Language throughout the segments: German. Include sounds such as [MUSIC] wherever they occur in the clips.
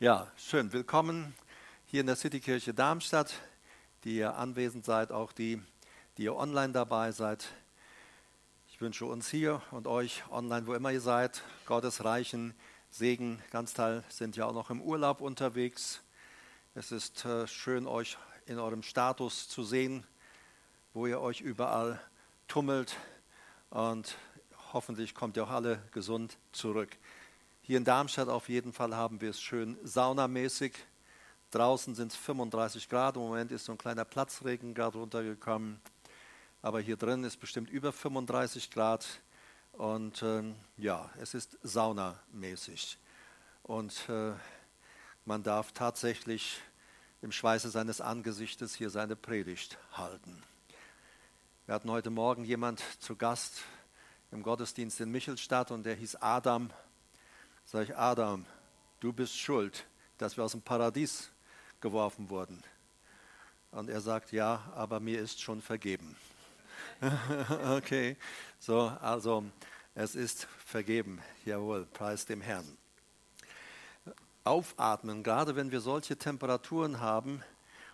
Ja, schön. Willkommen hier in der Citykirche Darmstadt, die ihr anwesend seid, auch die, die ihr online dabei seid. Ich wünsche uns hier und euch online, wo immer ihr seid, Gottes reichen Segen. Ganz Teil sind ja auch noch im Urlaub unterwegs. Es ist äh, schön, euch in eurem Status zu sehen, wo ihr euch überall tummelt und hoffentlich kommt ihr auch alle gesund zurück. Hier in Darmstadt auf jeden Fall haben wir es schön saunamäßig. Draußen sind es 35 Grad. Im Moment ist so ein kleiner Platzregen gerade runtergekommen. Aber hier drin ist bestimmt über 35 Grad. Und ähm, ja, es ist saunamäßig. Und äh, man darf tatsächlich im Schweiße seines Angesichtes hier seine Predigt halten. Wir hatten heute Morgen jemand zu Gast im Gottesdienst in Michelstadt und der hieß Adam Sag ich, Adam, du bist schuld, dass wir aus dem Paradies geworfen wurden. Und er sagt, ja, aber mir ist schon vergeben. [LAUGHS] okay, so, also es ist vergeben. Jawohl, preis dem Herrn. Aufatmen, gerade wenn wir solche Temperaturen haben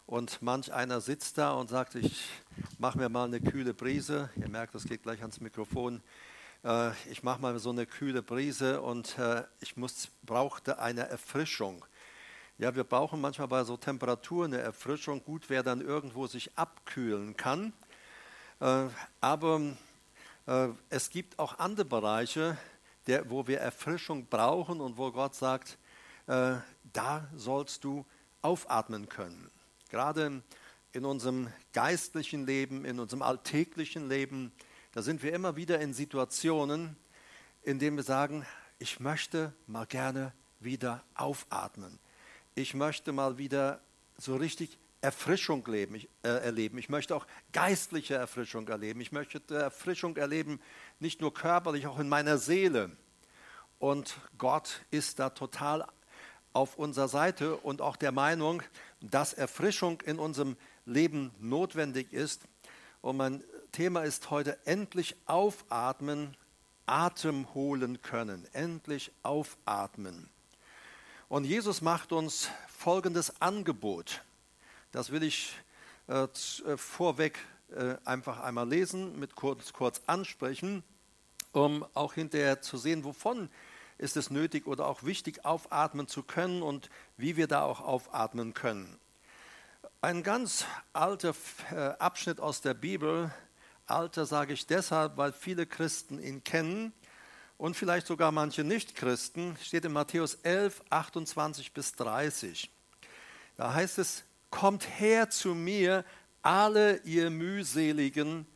und manch einer sitzt da und sagt, ich mache mir mal eine kühle Brise. Ihr merkt, das geht gleich ans Mikrofon äh, ich mache mal so eine kühle Brise und äh, ich muss, brauchte eine Erfrischung. Ja, wir brauchen manchmal bei so Temperaturen eine Erfrischung. Gut, wer dann irgendwo sich abkühlen kann. Äh, aber es gibt auch andere Bereiche, der, wo wir Erfrischung brauchen und wo Gott sagt, da sollst du aufatmen können. Gerade in unserem geistlichen Leben, in unserem alltäglichen Leben da sind wir immer wieder in Situationen, in denen wir sagen, ich möchte mal gerne wieder aufatmen. Ich möchte mal wieder so richtig Erfrischung leben, ich, äh, erleben. Ich möchte auch geistliche Erfrischung erleben. Ich möchte Erfrischung erleben, nicht nur körperlich, auch in meiner Seele. Und Gott ist da total auf unserer Seite und auch der Meinung, dass Erfrischung in unserem Leben notwendig ist. Und mein Thema ist heute endlich aufatmen, Atem holen können. Endlich aufatmen. Und Jesus macht uns folgendes Angebot. Das will ich äh, äh, vorweg äh, einfach einmal lesen, mit kurz, kurz ansprechen, um auch hinterher zu sehen, wovon ist es nötig oder auch wichtig, aufatmen zu können und wie wir da auch aufatmen können. Ein ganz alter äh, Abschnitt aus der Bibel, Alter sage ich deshalb, weil viele Christen ihn kennen und vielleicht sogar manche Nichtchristen, steht in Matthäus 11, 28 bis 30. Da heißt es, kommt her zu mir, alle ihr mühseligen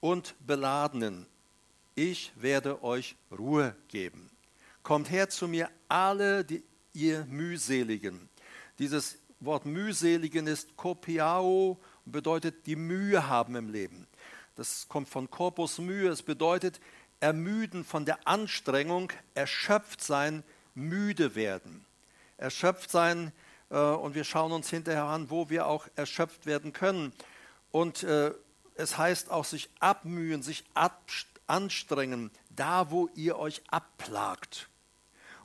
und beladenen, ich werde euch Ruhe geben. Kommt her zu mir, alle die, ihr mühseligen. Dieses Wort mühseligen ist kopiao und bedeutet die Mühe haben im Leben. Das kommt von Corpus Mühe. Es bedeutet ermüden von der Anstrengung, erschöpft sein, müde werden. Erschöpft sein, äh, und wir schauen uns hinterher an, wo wir auch erschöpft werden können. Und äh, es heißt auch sich abmühen, sich anstrengen, da wo ihr euch abplagt.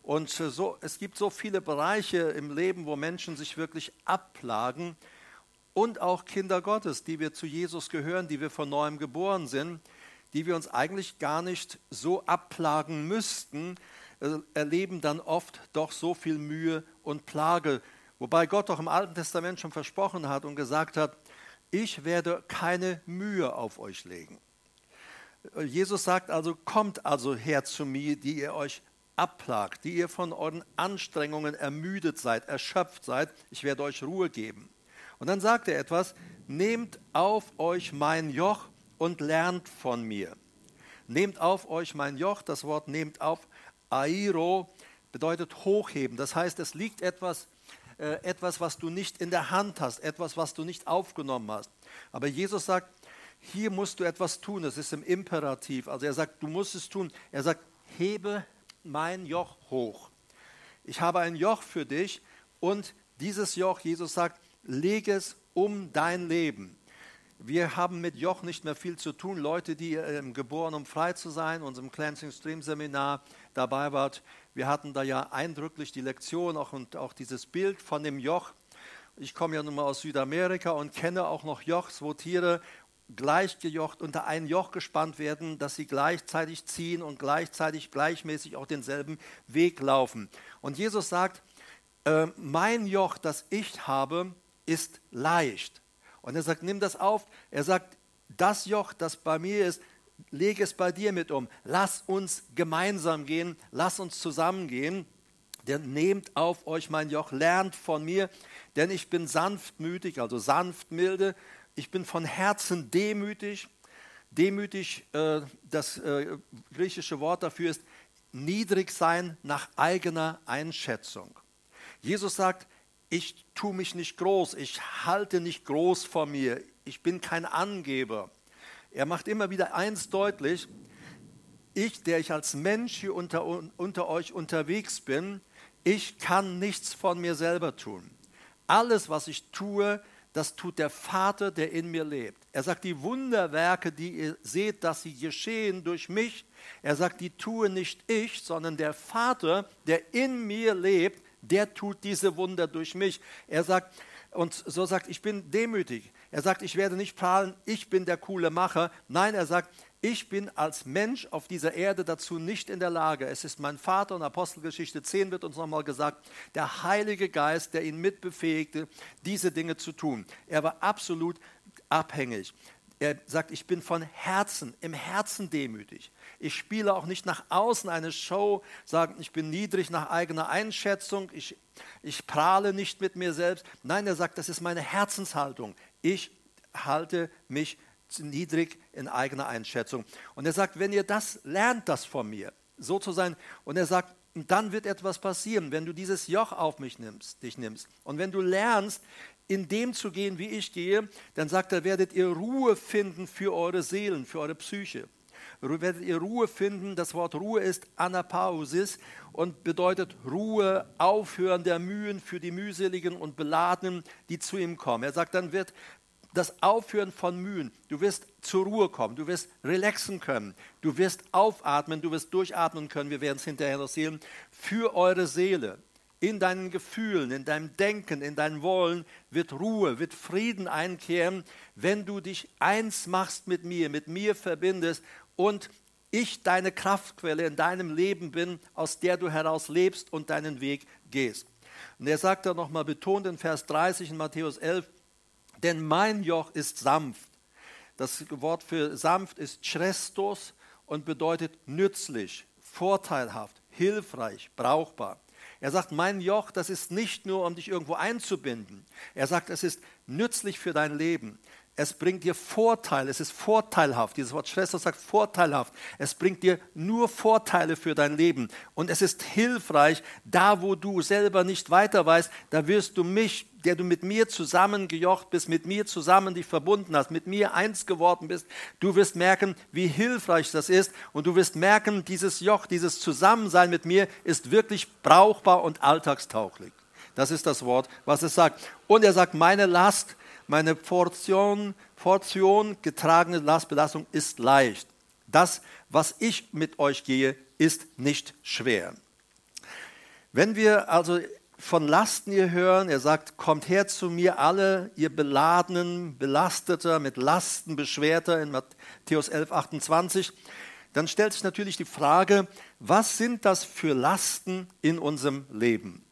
Und äh, so, es gibt so viele Bereiche im Leben, wo Menschen sich wirklich abplagen und auch Kinder Gottes, die wir zu Jesus gehören, die wir von neuem geboren sind, die wir uns eigentlich gar nicht so abplagen müssten, äh, erleben dann oft doch so viel Mühe und Plage. Wobei Gott doch im Alten Testament schon versprochen hat und gesagt hat, ich werde keine Mühe auf euch legen. Äh, Jesus sagt also, kommt also her zu mir, die ihr euch abplagt, die ihr von euren Anstrengungen ermüdet seid, erschöpft seid, ich werde euch Ruhe geben. Und dann sagt er etwas, nehmt auf euch mein Joch und lernt von mir. Nehmt auf euch mein Joch, das Wort nehmt auf, airo bedeutet hochheben. Das heißt, es liegt etwas, äh, etwas, was du nicht in der Hand hast, etwas, was du nicht aufgenommen hast. Aber Jesus sagt, hier musst du etwas tun, das ist im Imperativ. Also er sagt, du musst es tun. Er sagt, hebe mein Joch hoch. Ich habe ein Joch für dich und dieses Joch, Jesus sagt, leg es um dein Leben. wir haben mit Joch nicht mehr viel zu tun. Leute, die ähm, geboren, um frei zu sein, unserem Cleansing Stream Seminar dabei wart, wir hatten da ja eindrücklich die Lektion auch, und auch dieses Bild von dem Joch. Ich komme ja nun mal aus Südamerika und kenne auch noch Jochs, wo Tiere gleichgejocht unter ein Joch gespannt werden, dass sie gleichzeitig ziehen und gleichzeitig gleichmäßig auch denselben Weg laufen. Und Jesus sagt, äh, mein Joch, das ich habe, ist leicht. Und er sagt, nimm das auf. Er sagt, das Joch, das bei mir ist, lege es bei dir mit um. Lass uns gemeinsam gehen, lass uns zusammengehen. Denn nehmt auf euch mein Joch, lernt von mir, denn ich bin sanftmütig, also sanftmilde. Ich bin von Herzen demütig. Demütig, äh, das äh, griechische Wort dafür ist niedrig sein nach eigener Einschätzung. Jesus sagt, ich tue mich nicht groß, ich halte nicht groß vor mir, ich bin kein Angeber. Er macht immer wieder eins deutlich, ich, der ich als Mensch hier unter, unter euch unterwegs bin, ich kann nichts von mir selber tun. Alles, was ich tue, das tut der Vater, der in mir lebt. Er sagt, die Wunderwerke, die ihr seht, dass sie geschehen durch mich, er sagt, die tue nicht ich, sondern der Vater, der in mir lebt, der tut diese Wunder durch mich. Er sagt, und so sagt, ich bin demütig. Er sagt, ich werde nicht prahlen, ich bin der coole Macher. Nein, er sagt, ich bin als Mensch auf dieser Erde dazu nicht in der Lage. Es ist mein Vater und Apostelgeschichte 10 wird uns nochmal gesagt, der Heilige Geist, der ihn mitbefähigte, diese Dinge zu tun. Er war absolut abhängig. Er sagt, ich bin von Herzen, im Herzen demütig. Ich spiele auch nicht nach außen eine Show, sagen, ich bin niedrig nach eigener Einschätzung, ich, ich prahle nicht mit mir selbst. Nein, er sagt, das ist meine Herzenshaltung. Ich halte mich niedrig in eigener Einschätzung. Und er sagt, wenn ihr das lernt, das von mir, so zu sein, und er sagt, dann wird etwas passieren, wenn du dieses Joch auf mich nimmst, dich nimmst. Und wenn du lernst, in dem zu gehen, wie ich gehe, dann sagt er, werdet ihr Ruhe finden für eure Seelen, für eure Psyche. Werdet ihr Ruhe finden. Das Wort Ruhe ist Anapausis und bedeutet Ruhe, Aufhören der Mühen für die mühseligen und Beladenen, die zu ihm kommen. Er sagt, dann wird das Aufhören von Mühen. Du wirst zur Ruhe kommen, du wirst relaxen können, du wirst aufatmen, du wirst durchatmen können. Wir werden es hinterher noch sehen. Für eure Seele in deinen Gefühlen, in deinem Denken, in deinem Wollen wird Ruhe, wird Frieden einkehren, wenn du dich eins machst mit mir, mit mir verbindest und ich deine Kraftquelle in deinem Leben bin, aus der du heraus lebst und deinen Weg gehst. Und er sagt da nochmal betont in Vers 30 in Matthäus 11, denn mein Joch ist sanft. Das Wort für sanft ist chrestos und bedeutet nützlich, vorteilhaft, hilfreich, brauchbar. Er sagt, mein Joch, das ist nicht nur, um dich irgendwo einzubinden. Er sagt, es ist nützlich für dein Leben. Es bringt dir Vorteile, es ist vorteilhaft. Dieses Wort Schwester sagt vorteilhaft. Es bringt dir nur Vorteile für dein Leben. Und es ist hilfreich, da wo du selber nicht weiter weißt, da wirst du mich, der du mit mir zusammengejocht bist, mit mir zusammen dich verbunden hast, mit mir eins geworden bist, du wirst merken, wie hilfreich das ist. Und du wirst merken, dieses Joch, dieses Zusammensein mit mir ist wirklich brauchbar und alltagstauglich. Das ist das Wort, was es sagt. Und er sagt, meine Last, meine Portion, Portion getragene Lastbelastung ist leicht. Das, was ich mit euch gehe, ist nicht schwer. Wenn wir also von Lasten hier hören, er sagt, kommt her zu mir alle, ihr beladenen, belasteter, mit Lasten beschwerter in Matthäus 11, 28, dann stellt sich natürlich die Frage, was sind das für Lasten in unserem Leben?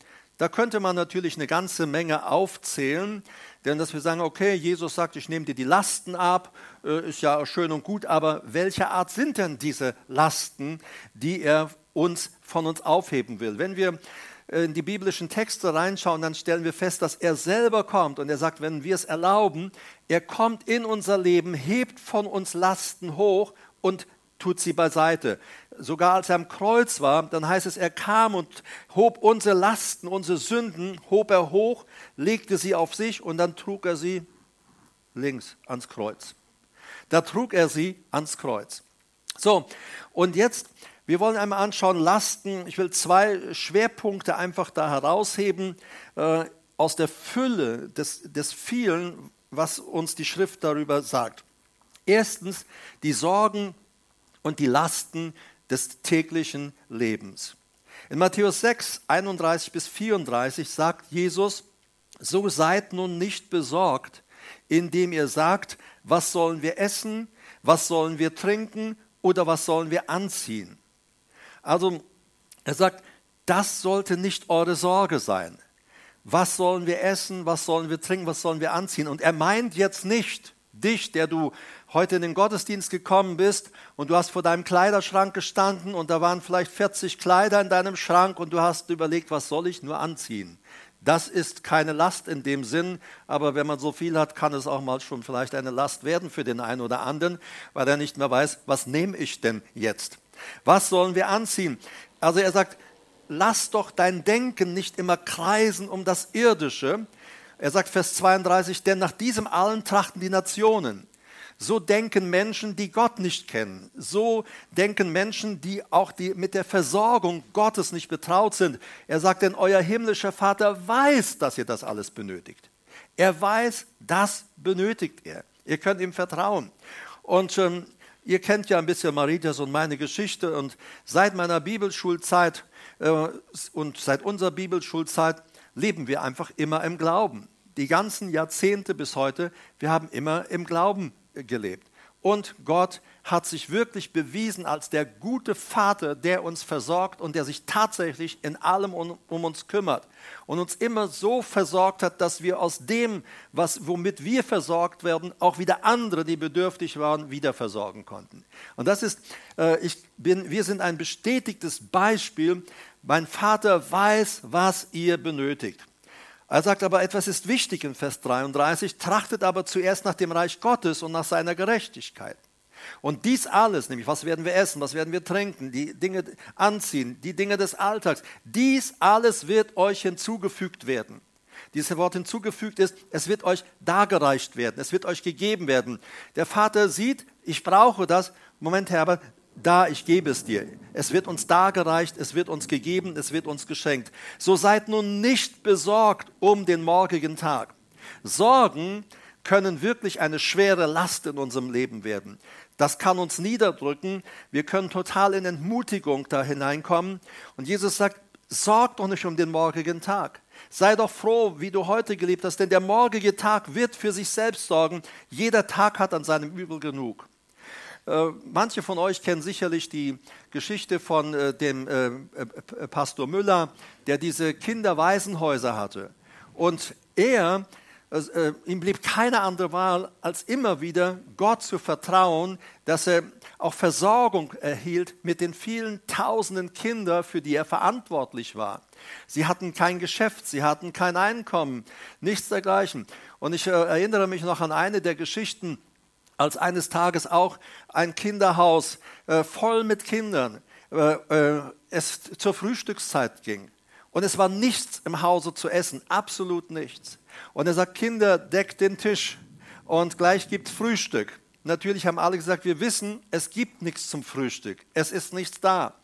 Da könnte man natürlich eine ganze Menge aufzählen, denn dass wir sagen, okay, Jesus sagt, ich nehme dir die Lasten ab, äh, ist ja schön und gut, aber welche Art sind denn diese Lasten, die er uns von uns aufheben will? Wenn wir in die biblischen Texte reinschauen, dann stellen wir fest, dass er selber kommt und er sagt, wenn wir es erlauben, er kommt in unser Leben, hebt von uns Lasten hoch und tut sie beiseite. Sogar als er am Kreuz war, dann heißt es, er kam und hob unsere Lasten, unsere Sünden, hob er hoch, legte sie auf sich und dann trug er sie links ans Kreuz. Da trug er sie ans Kreuz. So, und jetzt, wir wollen einmal anschauen, Lasten. Ich will zwei Schwerpunkte einfach da herausheben äh, aus der Fülle des, des vielen, was uns die Schrift darüber sagt. Erstens die Sorgen und die Lasten des täglichen Lebens. In Matthäus 6, 31 bis 34 sagt Jesus, so seid nun nicht besorgt, indem ihr sagt, was sollen wir essen, was sollen wir trinken oder was sollen wir anziehen. Also er sagt, das sollte nicht eure Sorge sein. Was sollen wir essen, was sollen wir trinken, was sollen wir anziehen? Und er meint jetzt nicht dich, der du heute in den Gottesdienst gekommen bist und du hast vor deinem Kleiderschrank gestanden und da waren vielleicht 40 Kleider in deinem Schrank und du hast überlegt, was soll ich nur anziehen? Das ist keine Last in dem Sinn, aber wenn man so viel hat, kann es auch mal schon vielleicht eine Last werden für den einen oder anderen, weil er nicht mehr weiß, was nehme ich denn jetzt? Was sollen wir anziehen? Also er sagt, lass doch dein Denken nicht immer kreisen um das Irdische. Er sagt Vers 32, denn nach diesem allen trachten die Nationen. So denken Menschen, die Gott nicht kennen. So denken Menschen, die auch die mit der Versorgung Gottes nicht betraut sind. Er sagt, denn euer himmlischer Vater weiß, dass ihr das alles benötigt. Er weiß, das benötigt er. Ihr könnt ihm vertrauen. Und ähm, ihr kennt ja ein bisschen Maritas und meine Geschichte. Und seit meiner Bibelschulzeit äh, und seit unserer Bibelschulzeit leben wir einfach immer im Glauben. Die ganzen Jahrzehnte bis heute, wir haben immer im Glauben gelebt. Und Gott hat sich wirklich bewiesen als der gute Vater, der uns versorgt und der sich tatsächlich in allem um, um, uns kümmert und uns immer so versorgt hat, dass wir aus dem, was, womit wir versorgt werden, auch wieder andere, die bedürftig waren, wieder versorgen konnten. Und das ist, äh, ich bin, wir sind ein bestätigtes Beispiel. Mein Vater weiß, was ihr benötigt. Er sagt aber, etwas ist wichtig in Vers 33, trachtet aber zuerst nach dem Reich Gottes und nach seiner Gerechtigkeit. Und dies alles, nämlich was werden wir essen, was werden wir trinken, die Dinge anziehen, die Dinge des Alltags, dies alles wird euch hinzugefügt werden. Dieses Wort hinzugefügt ist, es wird euch dargereicht werden, es wird euch gegeben werden. Der Vater sieht, ich brauche das. Moment, Herbert, da, ich gebe es dir. Es wird uns dargereicht, es wird uns gegeben, es wird uns geschenkt. So seid nun nicht besorgt um den morgigen Tag. Sorgen können wirklich eine schwere Last in unserem Leben werden. Das kann uns niederdrücken. Wir können total in Entmutigung da hineinkommen. Und Jesus sagt, sorg doch nicht um den morgigen Tag. Sei doch froh, wie du heute gelebt hast, denn der morgige Tag wird für sich selbst sorgen. Jeder Tag hat an seinem Übel genug. Äh, manche von euch kennen sicherlich die Geschichte von äh, dem äh, Pastor Müller, der diese Kinderwaisenhäuser hatte. Und er, ihm blieb keine andere Wahl, als immer wieder Gott zu vertrauen, dass er auch Versorgung erhielt mit den vielen tausenden Kindern, für die er verantwortlich war. Sie hatten kein Geschäft, sie hatten kein Einkommen, nichts dergleichen. Und ich erinnere mich noch an eine der Geschichten, als eines Tages auch ein Kinderhaus äh, voll mit Kindern äh, äh, es zur Frühstückszeit ging. Und es war nichts im Hause zu essen, absolut nichts. Und er sagt, Kinder, deckt den Tisch und gleich gibt Frühstück. Natürlich haben alle gesagt, wir wissen, es gibt nichts zum Frühstück. Es ist nichts da.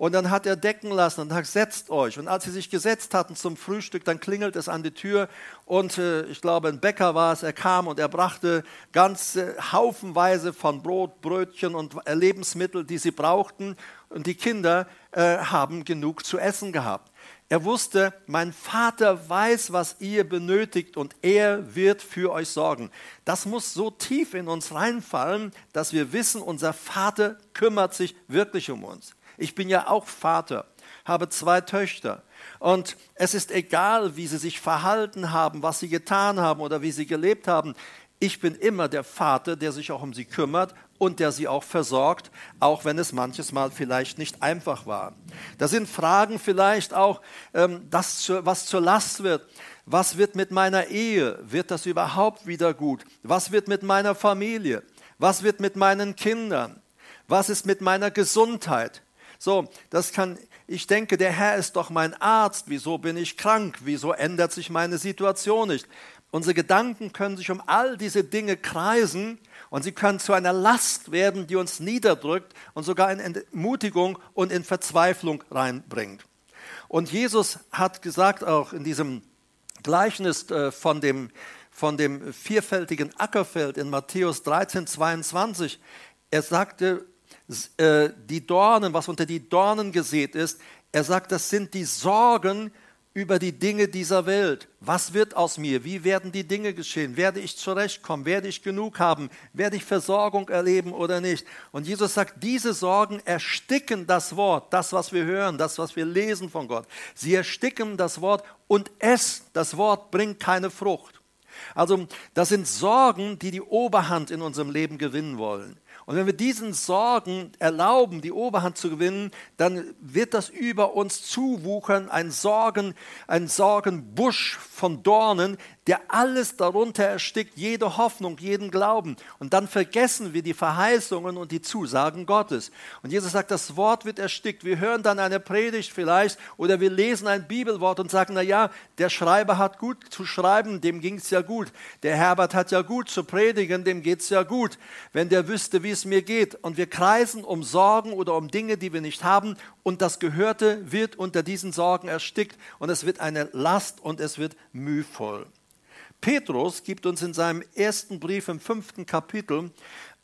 Und dann hat er decken lassen und sagt, setzt euch. Und als sie sich gesetzt hatten zum Frühstück, dann klingelt es an die Tür. Und äh, ich glaube, ein Bäcker war es, er kam und er brachte ganze Haufenweise von Brot, Brötchen und Lebensmittel, die sie brauchten. Und die Kinder äh, haben genug zu essen gehabt. Er wusste, mein Vater weiß, was ihr benötigt und er wird für euch sorgen. Das muss so tief in uns reinfallen, dass wir wissen, unser Vater kümmert sich wirklich um uns. Ich bin ja auch Vater, habe zwei Töchter. Und es ist egal, wie sie sich verhalten haben, was sie getan haben oder wie sie gelebt haben. Ich bin immer der Vater, der sich auch um sie kümmert und der sie auch versorgt, auch wenn es manches Mal vielleicht nicht einfach war. Da sind Fragen vielleicht auch, ähm, das, was zur Last wird. Was wird mit meiner Ehe? Wird das überhaupt wieder gut? Was wird mit meiner Familie? Was wird mit meinen Kindern? Was ist mit meiner Gesundheit? So, das kann, ich denke, der Herr ist doch mein Arzt. Wieso bin ich krank? Wieso ändert sich meine Situation nicht? Unsere Gedanken können sich um all diese Dinge kreisen und sie können zu einer Last werden, die uns niederdrückt und sogar in Entmutigung und in Verzweiflung reinbringt. Und Jesus hat gesagt auch in diesem Gleichnis äh, von dem von dem vierfältigen Ackerfeld in Matthäus 13, 22. Er sagte, die Dornen, was unter die Dornen gesät ist, er sagt, das sind die Sorgen über die Dinge dieser Welt. Was wird aus mir? Wie werden die Dinge geschehen? Werde ich zurechtkommen? Werde ich genug haben? Werde ich Versorgung erleben oder nicht? Und Jesus sagt, diese Sorgen ersticken das Wort, das, was wir hören, das, was wir lesen von Gott. Sie ersticken das Wort und es, das Wort, bringt keine Frucht. Also das sind Sorgen, die die Oberhand in unserem Leben gewinnen wollen. Und wenn wir diesen Sorgen erlauben, die Oberhand zu gewinnen, dann wird das über uns zuwuchern, ein Sorgen, ein Sorgenbusch von Dornen, der alles darunter erstickt, jede Hoffnung, jeden Glauben. Und dann vergessen wir die Verheißungen und die Zusagen Gottes. Und Jesus sagt, das Wort wird erstickt. Wir hören dann eine Predigt vielleicht oder wir lesen ein Bibelwort und sagen, na ja, der Schreiber hat gut zu schreiben, dem ging es ja gut. Der Herbert hat ja gut zu predigen, dem geht es ja gut. Wenn der wüsste, wie es mir geht. Und wir kreisen um Sorgen oder um Dinge, die wir nicht haben. Und das Gehörte wird unter diesen Sorgen erstickt. Und es wird eine Last und es wird mühvoll. Petrus gibt uns in seinem ersten Brief im fünften Kapitel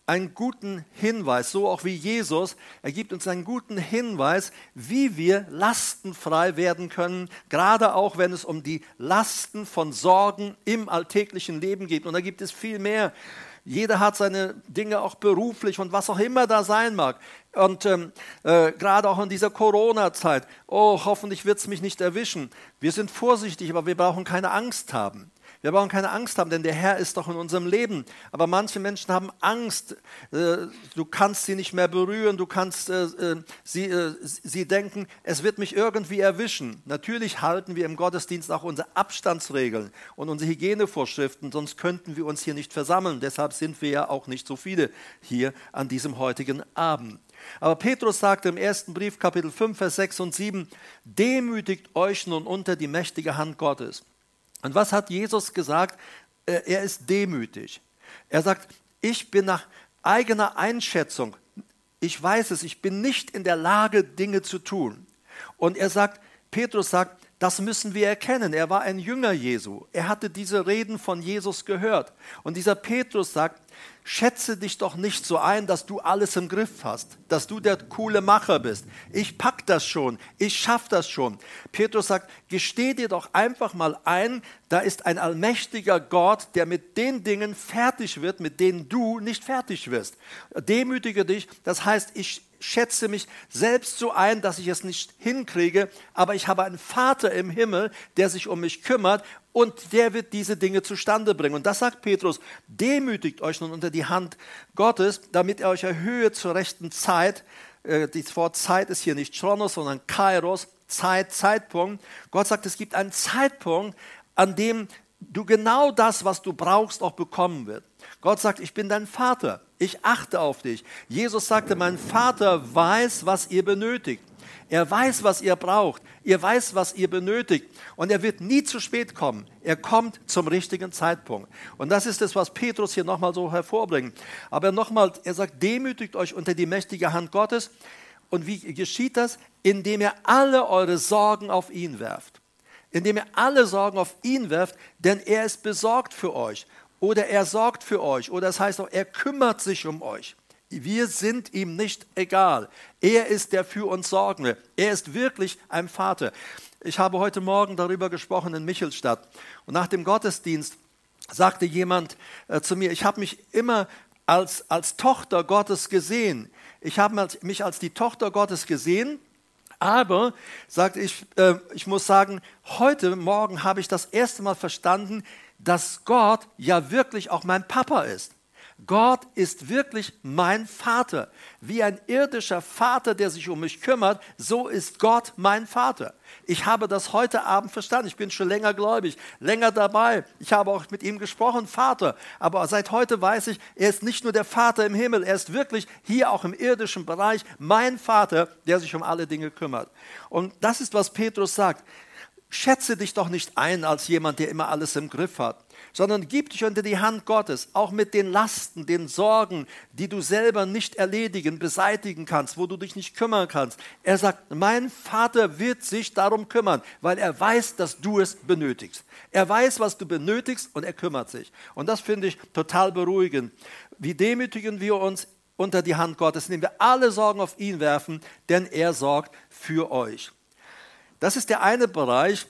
einen guten Hinweis, so auch wie Jesus. Er gibt uns einen guten Hinweis, wie wir lastenfrei werden können, gerade auch wenn es um die Lasten von Sorgen im alltäglichen Leben geht. Und da gibt es viel mehr. Jeder hat seine Dinge auch beruflich und was auch immer da sein mag. Und ähm, äh, gerade auch in dieser Corona-Zeit, oh, hoffentlich wird es mich nicht erwischen. Wir sind vorsichtig, aber wir brauchen keine Angst haben. Wir brauchen keine Angst haben, denn der Herr ist doch in unserem Leben. Aber manche Menschen haben Angst. Äh, du kannst sie nicht mehr berühren, du kannst äh, äh, sie, sie denken, es wird mich irgendwie erwischen. Natürlich halten wir im Gottesdienst auch unsere Abstandsregeln und unsere Hygienevorschriften, sonst könnten wir uns hier nicht versammeln. Deshalb sind wir ja auch nicht so viele hier an diesem heutigen Abend. Aber Petrus sagte im ersten Brief, Kapitel 5, Vers 6 und 7, demütigt euch nun unter die mächtige Hand Gottes. Und was hat Jesus gesagt? Er ist demütig. Er sagt, ich bin nach eigener Einschätzung, ich weiß es, ich bin nicht in der Lage, Dinge zu tun. Und er sagt, Petrus sagt, das müssen wir erkennen. Er war ein Jünger Jesu. Er hatte diese Reden von Jesus gehört. Und dieser Petrus sagt, schätze dich doch nicht so ein, dass du alles im Griff hast, dass du der coole Macher bist. Ich pack das schon, ich schaff das schon. Petrus sagt, gesteh dir doch einfach mal ein, da ist ein allmächtiger Gott, der mit den Dingen fertig wird, mit denen du nicht fertig wirst. Demütige dich, das heißt, ich schätze mich selbst so ein, dass ich es nicht hinkriege, aber ich habe einen Vater im Himmel, der sich um mich kümmert und der wird diese Dinge zustande bringen. Und das sagt Petrus, demütigt euch nun unter die Hand Gottes, damit er euch erhöhe zur rechten Zeit. Äh, das Wort Zeit ist hier nicht Chronos, sondern Kairos, Zeit, Zeitpunkt. Gott sagt, es gibt einen Zeitpunkt, an dem du genau das, was du brauchst, auch bekommen wirst. Gott sagt, ich bin dein Vater, ich achte auf dich. Jesus sagte, mein Vater weiß, was ihr benötigt. Er weiß, was ihr braucht. Ihr weiß, was ihr benötigt. Und er wird nie zu spät kommen. Er kommt zum richtigen Zeitpunkt. Und das ist es, was Petrus hier nochmal so hervorbringt. Aber nochmal, er sagt, demütigt euch unter die mächtige Hand Gottes. Und wie geschieht das? Indem ihr alle eure Sorgen auf ihn werft. Indem ihr alle Sorgen auf ihn werft, denn er ist besorgt für euch. Oder er sorgt für euch. Oder das heißt auch, er kümmert sich um euch. Wir sind ihm nicht egal. Er ist der für uns Sorgende. Er ist wirklich ein Vater. Ich habe heute Morgen darüber gesprochen in Michelstadt. Und nach dem Gottesdienst sagte jemand äh, zu mir, ich habe mich immer als, als Tochter Gottes gesehen. Ich habe mich als die Tochter Gottes gesehen. Aber, sagte ich, äh, ich muss sagen, heute Morgen habe ich das erste Mal verstanden, dass Gott ja wirklich auch mein Papa ist. Gott ist wirklich mein Vater. Wie ein irdischer Vater, der sich um mich kümmert, so ist Gott mein Vater. Ich habe das heute Abend verstanden. Ich bin schon länger gläubig, länger dabei. Ich habe auch mit ihm gesprochen, Vater. Aber seit heute weiß ich, er ist nicht nur der Vater im Himmel, er ist wirklich hier auch im irdischen Bereich mein Vater, der sich um alle Dinge kümmert. Und das ist, was Petrus sagt. Schätze dich doch nicht ein als jemand, der immer alles im Griff hat, sondern gib dich unter die Hand Gottes, auch mit den Lasten, den Sorgen, die du selber nicht erledigen, beseitigen kannst, wo du dich nicht kümmern kannst. Er sagt, mein Vater wird sich darum kümmern, weil er weiß, dass du es benötigst. Er weiß, was du benötigst und er kümmert sich. Und das finde ich total beruhigend. Wie demütigen wir uns unter die Hand Gottes, indem wir alle Sorgen auf ihn werfen, denn er sorgt für euch. Das ist der eine Bereich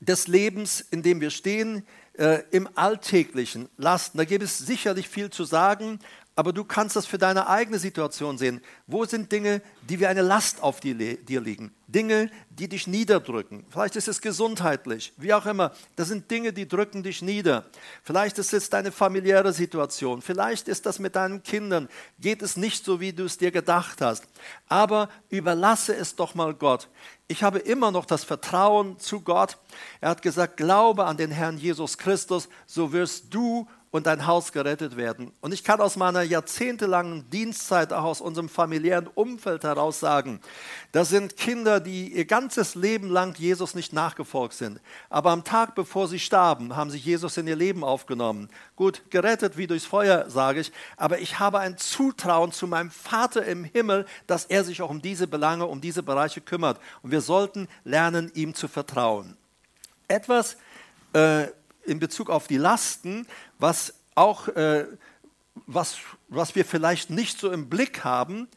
des Lebens, in dem wir stehen, äh, im Alltäglichen. Lasten, da gibt es sicherlich viel zu sagen, aber du kannst das für deine eigene Situation sehen. Wo sind Dinge, die wie eine Last auf dir liegen? Dinge, die dich niederdrücken. Vielleicht ist es gesundheitlich, wie auch immer. Das sind Dinge, die drücken dich nieder. Vielleicht ist es deine familiäre Situation. Vielleicht ist das mit deinen Kindern. Geht es nicht so, wie du es dir gedacht hast. Aber überlasse es doch mal Gott. Ich habe immer noch das Vertrauen zu Gott. Er hat gesagt, glaube an den Herrn Jesus Christus, so wirst du und dein Haus gerettet werden. Und ich kann aus meiner jahrzehntelangen Dienstzeit, auch aus unserem familiären Umfeld heraus sagen, das sind Kinder, die ihr ganzes Leben lang Jesus nicht nachgefolgt sind. Aber am Tag, bevor sie starben, haben sie Jesus in ihr Leben aufgenommen. Gut, gerettet wie durchs Feuer, sage ich. Aber ich habe ein Zutrauen zu meinem Vater im Himmel, dass er sich auch um diese Belange, um diese Bereiche kümmert. Und wir sollten lernen, ihm zu vertrauen. Etwas, äh, in Bezug auf die Lasten, was auch, äh, was, was wir vielleicht nicht so im Blick haben,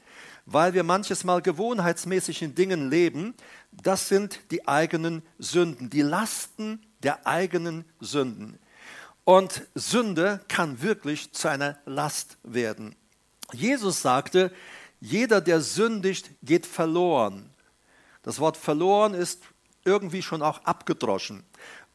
weil wir manches Mal gewohnheitsmäßig in Dingen leben, das sind die eigenen Sünden, die Lasten der eigenen Sünden. Und Sünde kann wirklich zu einer Last werden. Jesus sagte, jeder, der sündigt, geht verloren. Das Wort verloren ist irgendwie schon auch abgedroschen.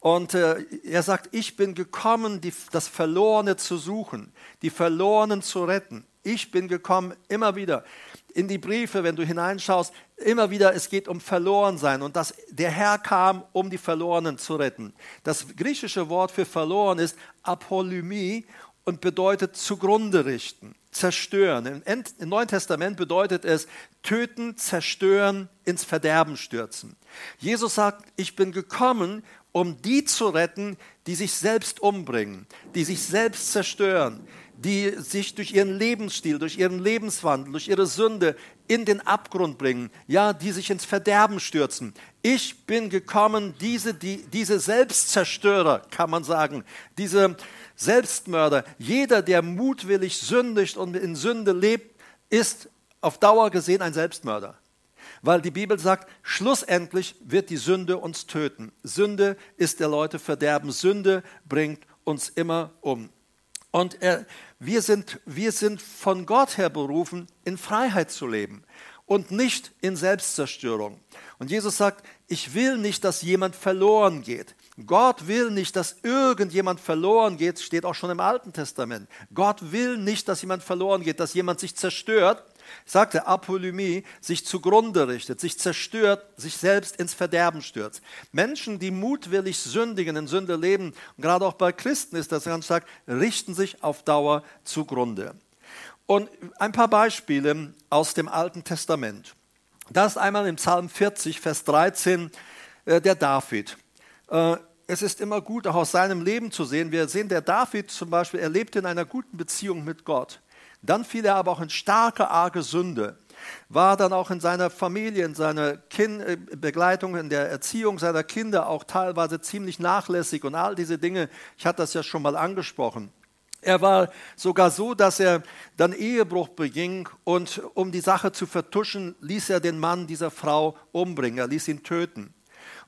Und äh, er sagt, ich bin gekommen, die, das Verlorene zu suchen, die Verlorenen zu retten. Ich bin gekommen, immer wieder in die Briefe, wenn du hineinschaust, immer wieder, es geht um Verlorensein und dass der Herr kam, um die Verlorenen zu retten. Das griechische Wort für verloren ist Apolymie und bedeutet zugrunde richten, zerstören. Im Neuen Testament bedeutet es töten, zerstören, ins Verderben stürzen. Jesus sagt, ich bin gekommen, um die zu retten, die sich selbst umbringen, die sich selbst zerstören, die sich durch ihren Lebensstil, durch ihren Lebenswandel, durch ihre Sünde in den Abgrund bringen, ja, die sich ins Verderben stürzen. Ich bin gekommen, diese, die, diese Selbstzerstörer, kann man sagen, diese Selbstmörder, jeder, der mutwillig sündigt und in Sünde lebt, ist auf Dauer gesehen ein Selbstmörder weil die Bibel sagt, schlussendlich wird die Sünde uns töten. Sünde ist der Leute Verderben. Sünde bringt uns immer um. Und er, wir, sind, wir sind von Gott her berufen, in Freiheit zu leben und nicht in Selbstzerstörung. Und Jesus sagt, ich will nicht, dass jemand verloren geht. Gott will nicht, dass irgendjemand verloren geht, steht auch schon im Alten Testament. Gott will nicht, dass jemand verloren geht, dass jemand sich zerstört, sagte Apolymie, sich zugrunde richtet, sich zerstört, sich selbst ins Verderben stürzt. Menschen, die mutwillig sündigen, in Sünde leben, und gerade auch bei Christen ist das ganz stark, richten sich auf Dauer zugrunde. Und ein paar Beispiele aus dem Alten Testament. Da ist einmal im Psalm 40, Vers 13, äh, der David. Äh, es ist immer gut, auch aus seinem Leben zu sehen. Wir sehen, der David zum Beispiel, er lebte in einer guten Beziehung mit Gott. Dann fiel er aber auch in starke, arge Sünde, war dann auch in seiner Familie, in seiner kind äh, Begleitung, in der Erziehung seiner Kinder auch teilweise ziemlich nachlässig und all diese Dinge. Ich hatte das ja schon mal angesprochen. Er war sogar so, dass er dann Ehebruch beging und um die Sache zu vertuschen, ließ er den Mann dieser Frau umbringen, er ließ ihn töten.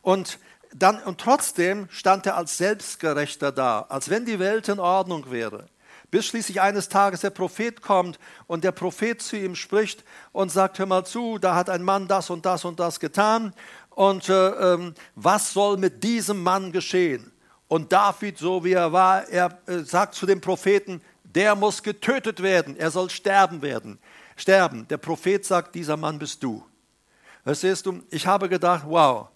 Und, dann, und trotzdem stand er als Selbstgerechter da, als wenn die Welt in Ordnung wäre. Bis schließlich eines Tages der Prophet kommt und der Prophet zu ihm spricht und sagt, hör mal zu, da hat ein Mann das und das und das getan und äh, ähm, was soll mit diesem Mann geschehen? Und David, so wie er war, er äh, sagt zu dem Propheten, der muss getötet werden, er soll sterben werden. Sterben. Der Prophet sagt, dieser Mann bist du. Verstehst du? Ich habe gedacht, wow.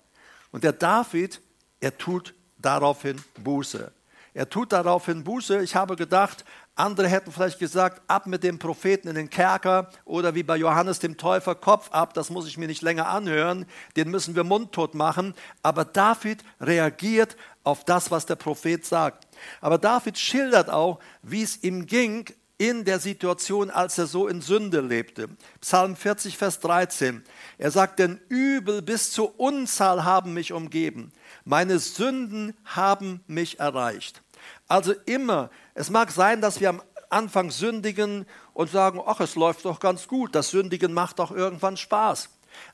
Und der David, er tut daraufhin Buße. Er tut daraufhin Buße. Ich habe gedacht, Andere hätten vielleicht gesagt, ab mit dem Propheten in den Kerker oder wie bei Johannes dem Täufer, Kopf ab, das muss ich mir nicht länger anhören, den müssen wir mundtot machen. Aber David reagiert auf das, was der Prophet sagt. Aber David schildert auch, wie es ihm ging in der Situation, als er so in Sünde lebte. Psalm 40, Vers 13. Er sagt, denn Übel bis zur Unzahl haben mich umgeben. Meine Sünden haben mich erreicht. Also immer, es mag sein, dass wir am Anfang sündigen und sagen, ach, es läuft doch ganz gut, das Sündigen macht doch irgendwann Spaß.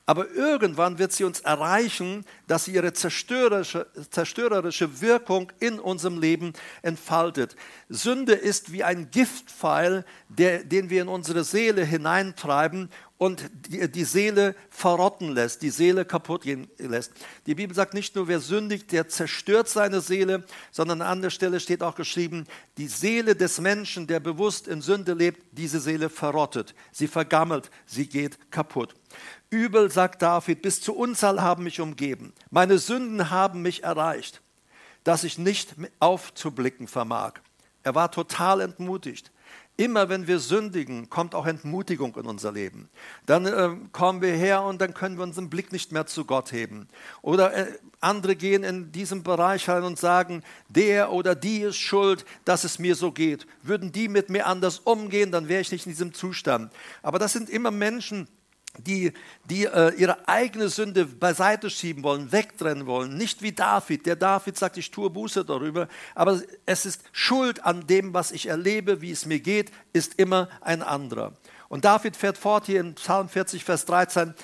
Aber irgendwann wird sie uns erreichen, dass sie ihre zerstörerische, zerstörerische Wirkung in unserem Leben entfaltet. Sünde ist wie ein Giftpfeil, der, den wir in unsere Seele hineintreiben und die, die, Seele verrotten lässt, die Seele kaputt gehen lässt. Die Bibel sagt nicht nur, wer sündigt, der zerstört seine Seele, sondern an anderer Stelle steht auch geschrieben, die Seele des Menschen, der bewusst in Sünde lebt, diese Seele verrottet, sie vergammelt, sie geht kaputt. Übel, sagt David, bis zur Unzahl haben mich umgeben. Meine Sünden haben mich erreicht, dass ich nicht aufzublicken vermag. Er war total entmutigt. Immer wenn wir sündigen, kommt auch Entmutigung in unser Leben. Dann äh, kommen wir her und dann können wir unseren Blick nicht mehr zu Gott heben. Oder äh, andere gehen in diesem Bereich rein und sagen, der oder die ist schuld, dass es mir so geht. Würden die mit mir anders umgehen, dann wäre ich nicht in diesem Zustand. Aber das sind immer Menschen, die, die äh, ihre eigene Sünde beiseite schieben wollen, wegtrennen wollen. Nicht wie David. Der David sagt, ich tue Buße darüber, aber es ist Schuld an dem, was ich erlebe, wie es mir geht, ist immer ein anderer. Und David fährt fort hier in Psalm 40, Vers 13,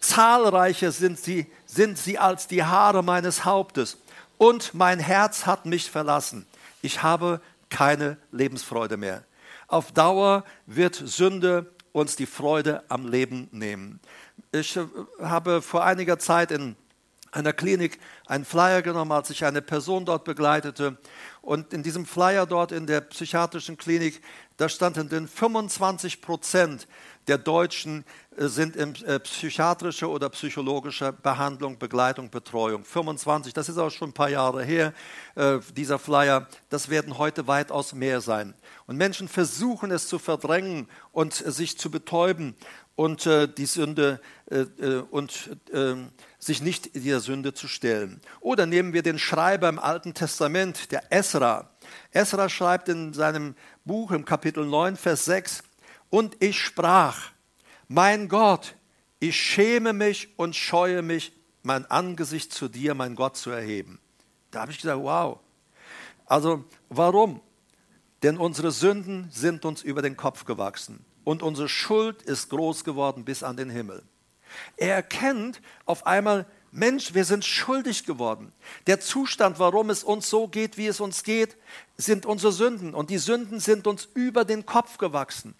zahlreicher sind sie, sind sie als die Haare meines Hauptes und mein Herz hat mich verlassen. Ich habe keine Lebensfreude mehr. Auf Dauer wird Sünde uns die Freude am Leben nehmen. Ich äh, habe vor einiger Zeit in einer Klinik einen Flyer genommen, als ich eine Person dort begleitete. Und in diesem Flyer dort in der psychiatrischen Klinik, da standen denn 25 Prozent der Deutschen äh, sind in äh, psychiatrischer oder psychologischer Behandlung, Begleitung, Betreuung. 25, das ist auch schon ein paar Jahre her, dieser Flyer. Das werden heute weitaus mehr sein. Und Menschen versuchen es zu verdrängen und sich zu betäuben und äh, die Sünde äh, äh, und ähm, sich nicht dieser Sünde zu stellen. Oder nehmen wir den Schreiber im Alten Testament, der Esra. Esra schreibt in seinem Buch im Kapitel 9, Vers 6, und ich sprach, mein Gott, ich schäme mich und scheue mich, mein Angesicht zu dir, mein Gott, zu erheben. Da habe ich gesagt, wow. Also warum? Denn unsere Sünden sind uns über den Kopf gewachsen und unsere Schuld ist groß geworden bis an den Himmel. Er erkennt auf einmal, Mensch, wir sind schuldig geworden. Der Zustand, warum es uns so geht, wie es uns geht, sind unsere Sünden. Und die Sünden sind uns über den Kopf gewachsen.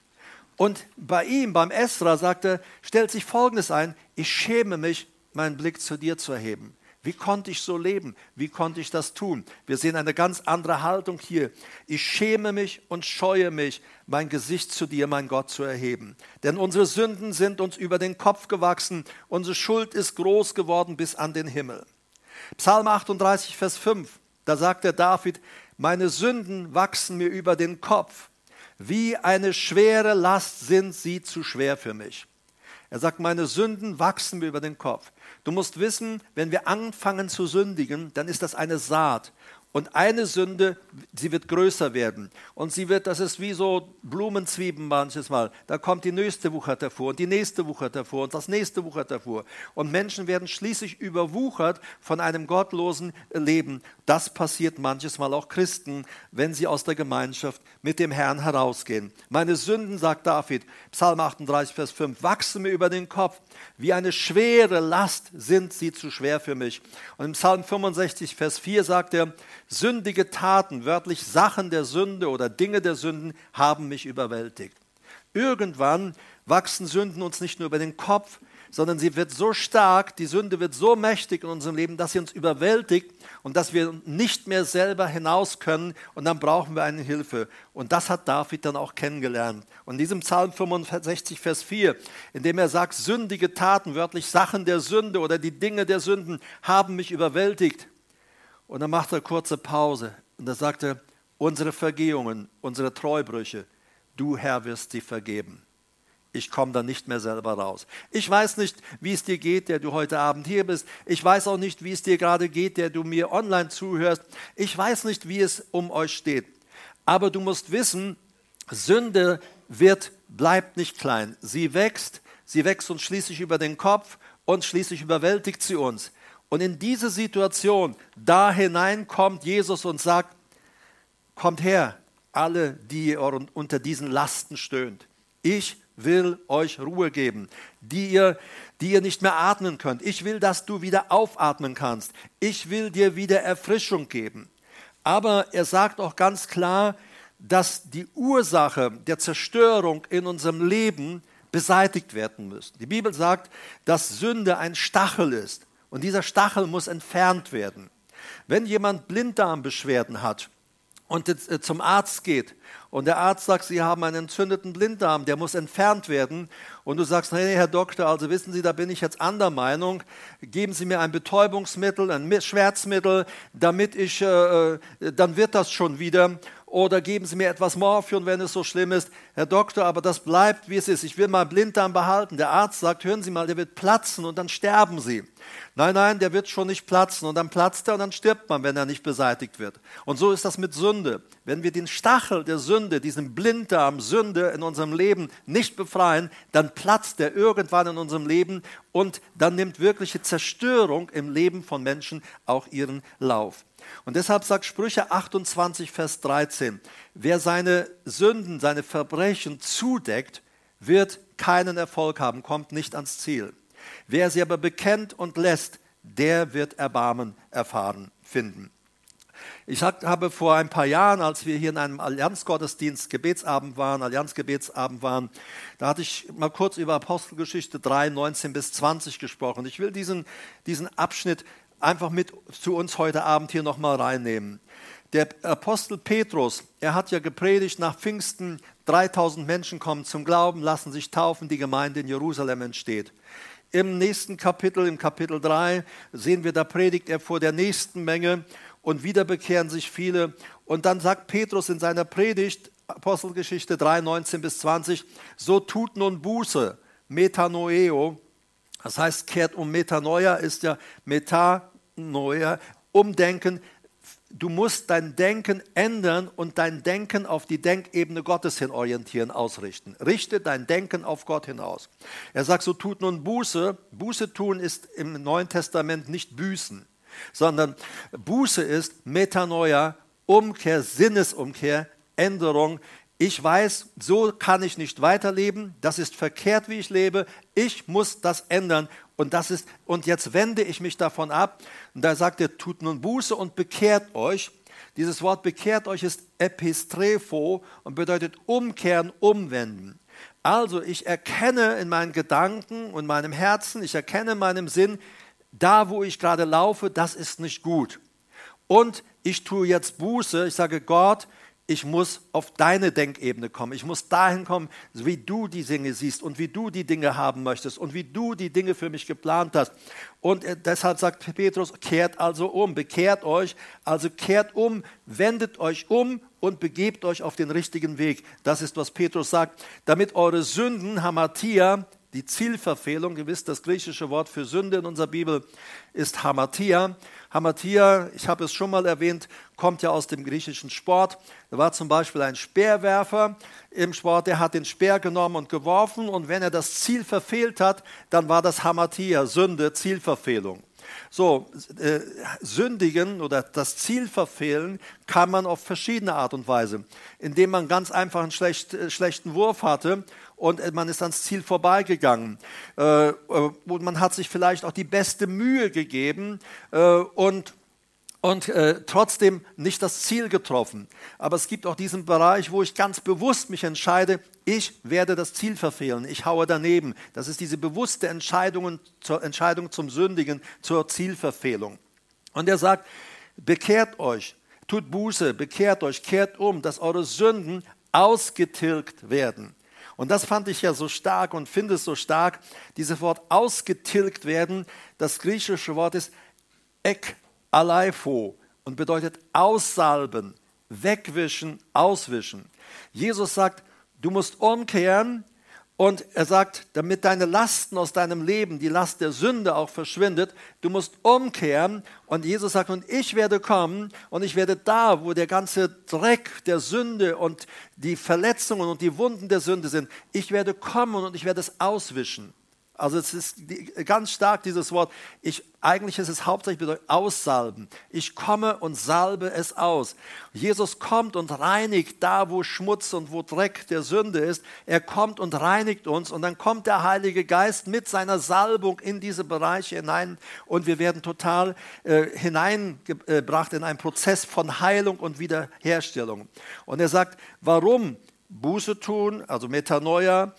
Und bei ihm, beim Esra, sagte, stellt sich Folgendes ein, ich schäme mich, meinen Blick zu dir zu erheben. Wie konnte ich so leben? Wie konnte ich das tun? Wir sehen eine ganz andere Haltung hier. Ich schäme mich und scheue mich, mein Gesicht zu dir, mein Gott, zu erheben. Denn unsere Sünden sind uns über den Kopf gewachsen, unsere Schuld ist groß geworden bis an den Himmel. Psalm 38, Vers 5, da sagt der David, meine Sünden wachsen mir über den Kopf. Wie eine schwere Last sind sie zu schwer für mich. Er sagt, meine Sünden wachsen mir über den Kopf. Du musst wissen, wenn wir anfangen zu sündigen, dann ist das eine Saat. Und eine Sünde, sie wird größer werden. Und sie wird, das ist wie so Blumenzwieben manches Mal. Da kommt die nächste Wuchert hervor und die nächste Wuchert hervor und das nächste Wuchert hervor. Und Menschen werden schließlich überwuchert von einem gottlosen Leben. Das passiert manches Mal auch Christen, wenn sie aus der Gemeinschaft mit dem Herrn herausgehen. Meine Sünden, sagt David, Psalm 38, Vers 5, wachsen mir über den Kopf. Wie eine schwere Last sind sie zu schwer für mich. Und im Psalm 65, Vers 4 sagt er, Sündige Taten, wörtlich Sachen der Sünde oder Dinge der Sünden, haben mich überwältigt. Irgendwann wachsen Sünden uns nicht nur über den Kopf, sondern sie wird so stark, die Sünde wird so mächtig in unserem Leben, dass sie uns überwältigt und dass wir nicht mehr selber hinaus können und dann brauchen wir eine Hilfe. Und das hat David dann auch kennengelernt. Und in diesem Psalm 65, Vers 4, in dem er sagt, sündige Taten, wörtlich Sachen der Sünde oder die Dinge der Sünden haben mich überwältigt. Und dann macht er kurze Pause und da sagt er, unsere Vergehungen, unsere Treubrüche. Du, Herr, wirst sie vergeben. Ich komme da nicht mehr selber raus. Ich weiß nicht, wie es dir geht, der du heute Abend hier bist. Ich weiß auch nicht, wie es dir gerade geht, der du mir online zuhörst. Ich weiß nicht, wie es um euch steht. Aber du musst wissen, Sünde wird, bleibt nicht klein. Sie wächst, sie wächst uns schließlich über den Kopf und schließlich überwältigt sie uns. Und in diese Situation, da hinein kommt Jesus und sagt, kommt her, alle, die ihr unter diesen Lasten stöhnt. Ich will euch Ruhe geben, die ihr, die ihr nicht mehr atmen könnt. Ich will, dass du wieder aufatmen kannst. Ich will dir wieder Erfrischung geben. Aber er sagt auch ganz klar, dass die Ursache der Zerstörung in unserem Leben beseitigt werden muss. Die Bibel sagt, dass Sünde ein Stachel ist und dieser Stachel muss entfernt werden. Wenn jemand Blinddarmbeschwerden hat und äh, zum Arzt geht und der Arzt sagt, Sie haben einen entzündeten Blinddarm, der muss entfernt werden. Und du sagst, hey, Herr Doktor, also wissen Sie, da bin ich jetzt anderer Meinung. Geben Sie mir ein Betäubungsmittel, ein Schmerzmittel, damit ich, äh, äh, dann wird das schon wieder oder geben Sie mir etwas Morphium, wenn es so schlimm ist. Herr Doktor, aber das bleibt, wie es ist. Ich will mal Blinddarm behalten. Der Arzt sagt, hören Sie mal, der wird platzen und dann sterben Sie. Nein, nein, der wird schon nicht platzen und dann platzt er und dann stirbt man, wenn er nicht beseitigt wird. Und so ist das mit Sünde. Wenn wir den Stachel der Sünde, diesen Blinddarm Sünde in unserem Leben nicht befreien, dann platzt er irgendwann in unserem Leben und dann nimmt wirkliche Zerstörung im Leben von Menschen auch ihren Lauf. Und deshalb sagt Sprüche 28, Vers 13, wer seine Sünden, seine Verbrechen zudeckt, wird keinen Erfolg haben, kommt nicht ans Ziel. Wer sie aber bekennt und lässt, der wird Erbarmen erfahren, finden. Ich habe vor ein paar Jahren, als wir hier in einem Allianzgottesdienst Gebetsabend waren, Allianzgebetsabend waren, da hatte ich mal kurz über Apostelgeschichte 3, 19 bis 20 gesprochen. Ich will diesen, diesen Abschnitt einfach mit zu uns heute Abend hier nochmal reinnehmen. Der Apostel Petrus, er hat ja gepredigt nach Pfingsten, 3000 Menschen kommen zum Glauben, lassen sich taufen, die Gemeinde in Jerusalem entsteht. Im nächsten Kapitel, im Kapitel 3, sehen wir, da predigt er vor der nächsten Menge und wieder bekehren sich viele. Und dann sagt Petrus in seiner Predigt, Apostelgeschichte 3, 19 bis 20, so tut nun Buße, Metanoeo, das heißt, kehrt um Metanoia ist ja Meta neuer Umdenken. Du musst dein Denken ändern und dein Denken auf die Denkebene Gottes hin orientieren, ausrichten. Richte dein Denken auf Gott hinaus. Er sagt, so tut nun Buße. Buße tun ist im Neuen Testament nicht büßen, sondern Buße ist Metanoia, Umkehr, Sinnesumkehr, Änderung ich weiß, so kann ich nicht weiterleben, das ist verkehrt, wie ich lebe, ich muss das ändern und das ist und jetzt wende ich mich davon ab und da sagt er, tut nun Buße und bekehrt euch. Dieses Wort bekehrt euch ist epistrepho und bedeutet umkehren, umwenden. Also ich erkenne in meinen Gedanken und meinem Herzen, ich erkenne in meinem Sinn, da wo ich gerade laufe, das ist nicht gut. Und ich tue jetzt Buße, ich sage Gott, ich muss auf deine Denkebene kommen. Ich muss dahin kommen, wie du die Dinge siehst und wie du die Dinge haben möchtest und wie du die Dinge für mich geplant hast. Und äh, deshalb sagt Petrus, kehrt also um, bekehrt euch, also kehrt um, wendet euch um und begebt euch auf den richtigen Weg. Das ist, was Petrus sagt, damit eure Sünden, Hamatia, die Zielverfehlung, gewiss das griechische Wort für Sünde in unserer Bibel ist Hamatia, Hamatia, ich habe es schon mal erwähnt, kommt ja aus dem griechischen Sport. Da war zum Beispiel ein Speerwerfer im Sport, der hat den Speer genommen und geworfen und wenn er das Ziel verfehlt hat, dann war das Hamatia, Sünde, Zielverfehlung. So, äh, sündigen oder das Ziel verfehlen kann man auf verschiedene Art und Weise. Indem man ganz einfach einen schlecht, äh, schlechten Wurf hatte und äh, man ist ans Ziel vorbeigegangen. Äh, äh, und man hat sich vielleicht auch die beste Mühe gegeben und und äh, trotzdem nicht das Ziel getroffen. Aber es gibt auch diesen Bereich, wo ich ganz bewusst mich entscheide, ich werde das Ziel verfehlen, ich haue daneben. Das ist diese bewusste Entscheidung, zur Entscheidung zum Sündigen, zur Zielverfehlung. Und er sagt, bekehrt euch, tut Buße, bekehrt euch, kehrt um, dass eure Sünden ausgetilgt werden. Und das fand ich ja so stark und finde es so stark, dieses Wort ausgetilgt werden. Das griechische Wort ist ek aleipho und bedeutet aussalben, wegwischen, auswischen. Jesus sagt, du musst umkehren und er sagt, damit deine Lasten aus deinem Leben, die Last der Sünde auch verschwindet, du musst umkehren. Und Jesus sagt, und ich werde kommen und ich werde da, wo der ganze Dreck der Sünde und die Verletzungen und die Wunden der Sünde sind, ich werde kommen und ich werde es auswischen. Also es ist ganz stark dieses Wort. Ich, eigentlich ist es hauptsächlich aussalben. Ich komme und salbe es aus. Jesus kommt und reinigt da, wo Schmutz und wo Dreck der Sünde ist. Er kommt und reinigt uns und dann kommt der Heilige Geist mit seiner Salbung in diese Bereiche hinein und wir werden total äh, hineingebracht in einen Prozess von Heilung und Wiederherstellung. Und er sagt, warum Buße tun, also Metanoia,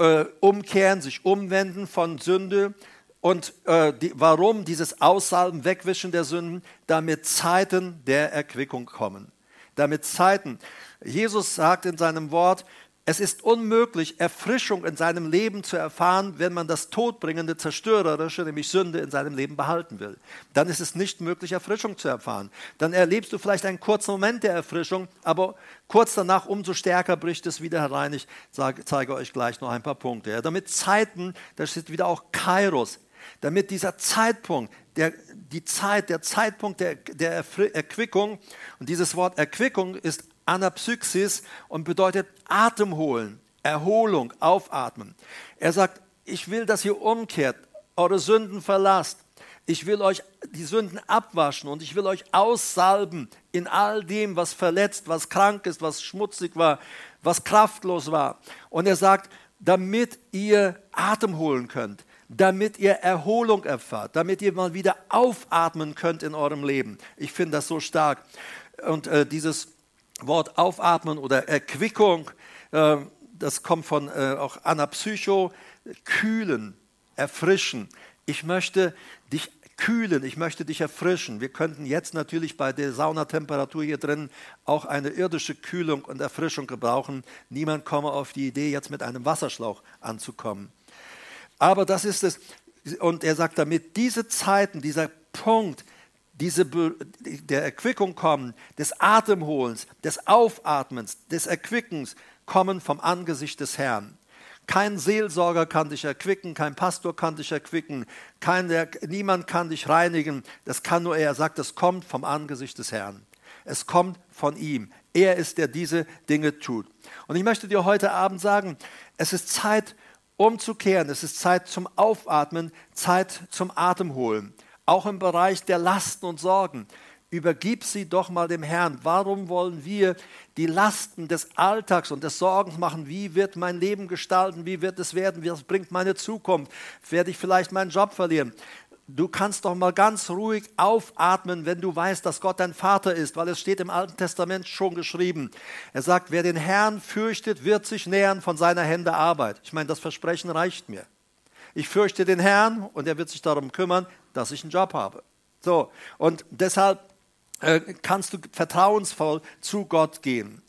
äh, umkehren, sich umwenden von Sünde. Und äh, die, warum dieses Aussalben, Wegwischen der Sünden? Damit Zeiten der Erquickung kommen. Damit Zeiten. Jesus sagt in seinem Wort, es ist unmöglich, Erfrischung in seinem Leben zu erfahren, wenn man das todbringende, zerstörerische, nämlich Sünde, in seinem Leben behalten will. Dann ist es nicht möglich, Erfrischung zu erfahren. Dann erlebst du vielleicht einen kurzen Moment der Erfrischung, aber kurz danach umso stärker bricht es wieder herein. Ich zeige euch gleich noch ein paar Punkte. Damit Zeiten, da steht wieder auch Kairos, damit dieser Zeitpunkt, der, die Zeit, der Zeitpunkt der, der Erquickung, und dieses Wort Erquickung ist Anapsyxis und bedeutet Atem holen, Erholung, aufatmen. Er sagt, ich will, dass ihr umkehrt, eure Sünden verlasst. Ich will euch die Sünden abwaschen und ich will euch aussalben in all dem, was verletzt, was krank ist, was schmutzig war, was kraftlos war. Und er sagt, damit ihr Atem holen könnt, damit ihr Erholung erfahrt, damit ihr mal wieder aufatmen könnt in eurem Leben. Ich finde das so stark. Und äh, dieses Wort aufatmen oder Erquickung, äh, das kommt von äh, auch Anapsycho, kühlen, erfrischen. Ich möchte dich kühlen, ich möchte dich erfrischen. Wir könnten jetzt natürlich bei der Saunatemperatur hier drin auch eine irdische Kühlung und Erfrischung gebrauchen. Niemand komme auf die Idee, jetzt mit einem Wasserschlauch anzukommen. Aber das ist es. Und er sagt damit, diese Zeiten, dieser Punkt, diese der Erquickung kommen, des Atemholens, des Aufatmens, des Erquickens, kommen vom Angesicht des Herrn. Kein Seelsorger kann dich erquicken, kein Pastor kann dich erquicken, kein, niemand kann dich reinigen. Das kann nur er. Er sagt, es kommt vom Angesicht des Herrn. Es kommt von ihm. Er ist, der diese Dinge tut. Und ich möchte dir heute Abend sagen, es ist Zeit umzukehren. Es ist Zeit zum Aufatmen, Zeit zum Atemholen auch im Bereich der Lasten und Sorgen. Übergib sie doch mal dem Herrn. Warum wollen wir die Lasten des Alltags und des Sorgens machen? Wie wird mein Leben gestalten? Wie wird es werden? Was bringt meine Zukunft? Werde ich vielleicht meinen Job verlieren? Du kannst doch mal ganz ruhig aufatmen, wenn du weißt, dass Gott dein Vater ist, weil es steht im Alten Testament schon geschrieben. Er sagt, wer den Herrn fürchtet, wird sich nähern von seiner Hände Arbeit. Ich meine, das Versprechen reicht mir. Ich fürchte den Herrn und er wird sich darum kümmern, dass ich einen Job habe. So, und deshalb äh, kannst du vertrauensvoll zu Gott gehen.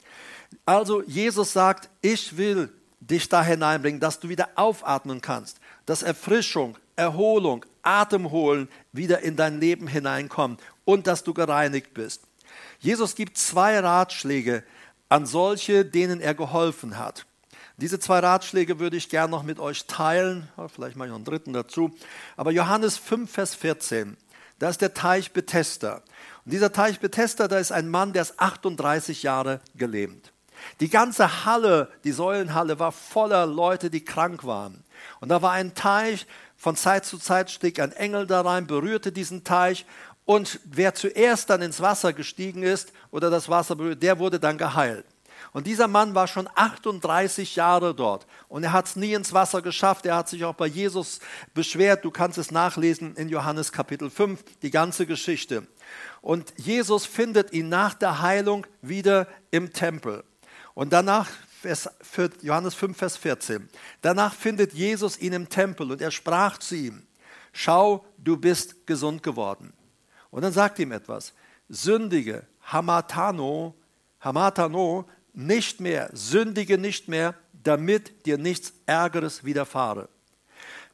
Also Jesus sagt, ich will dich da hineinbringen, dass du wieder aufatmen kannst, dass Erfrischung, Erholung, Atemholen wieder in dein Leben hineinkommt und dass du gereinigt bist. Jesus gibt zwei Ratschläge an solche, denen er geholfen hat. Diese zwei Ratschläge würde ich gerne noch mit euch teilen. Vielleicht mache ich noch einen dritten dazu. Aber Johannes 5, Vers 14, da ist der Teich Bethesda. Und dieser Teich Bethesda, da ist ein Mann, der ist 38 Jahre gelähmt. Die ganze Halle, die Säulenhalle, war voller Leute, die krank waren. Und da war ein Teich, von Zeit zu Zeit stieg ein Engel da rein, berührte diesen Teich und wer zuerst dann ins Wasser gestiegen ist oder das Wasser berührt, der wurde dann geheilt. Und dieser Mann war schon 38 Jahre dort und er hat es nie ins Wasser geschafft. Er hat sich auch bei Jesus beschwert. Du kannst es nachlesen in Johannes Kapitel 5, die ganze Geschichte. Und Jesus findet ihn nach der Heilung wieder im Tempel. Und danach, für Johannes 5, Vers 14, danach findet Jesus ihn im Tempel und er sprach zu ihm, schau, du bist gesund geworden. Und dann sagt ihm etwas, sündige, hamatano, hamatano, nicht mehr, sündige nicht mehr, damit dir nichts Ärgeres widerfahre.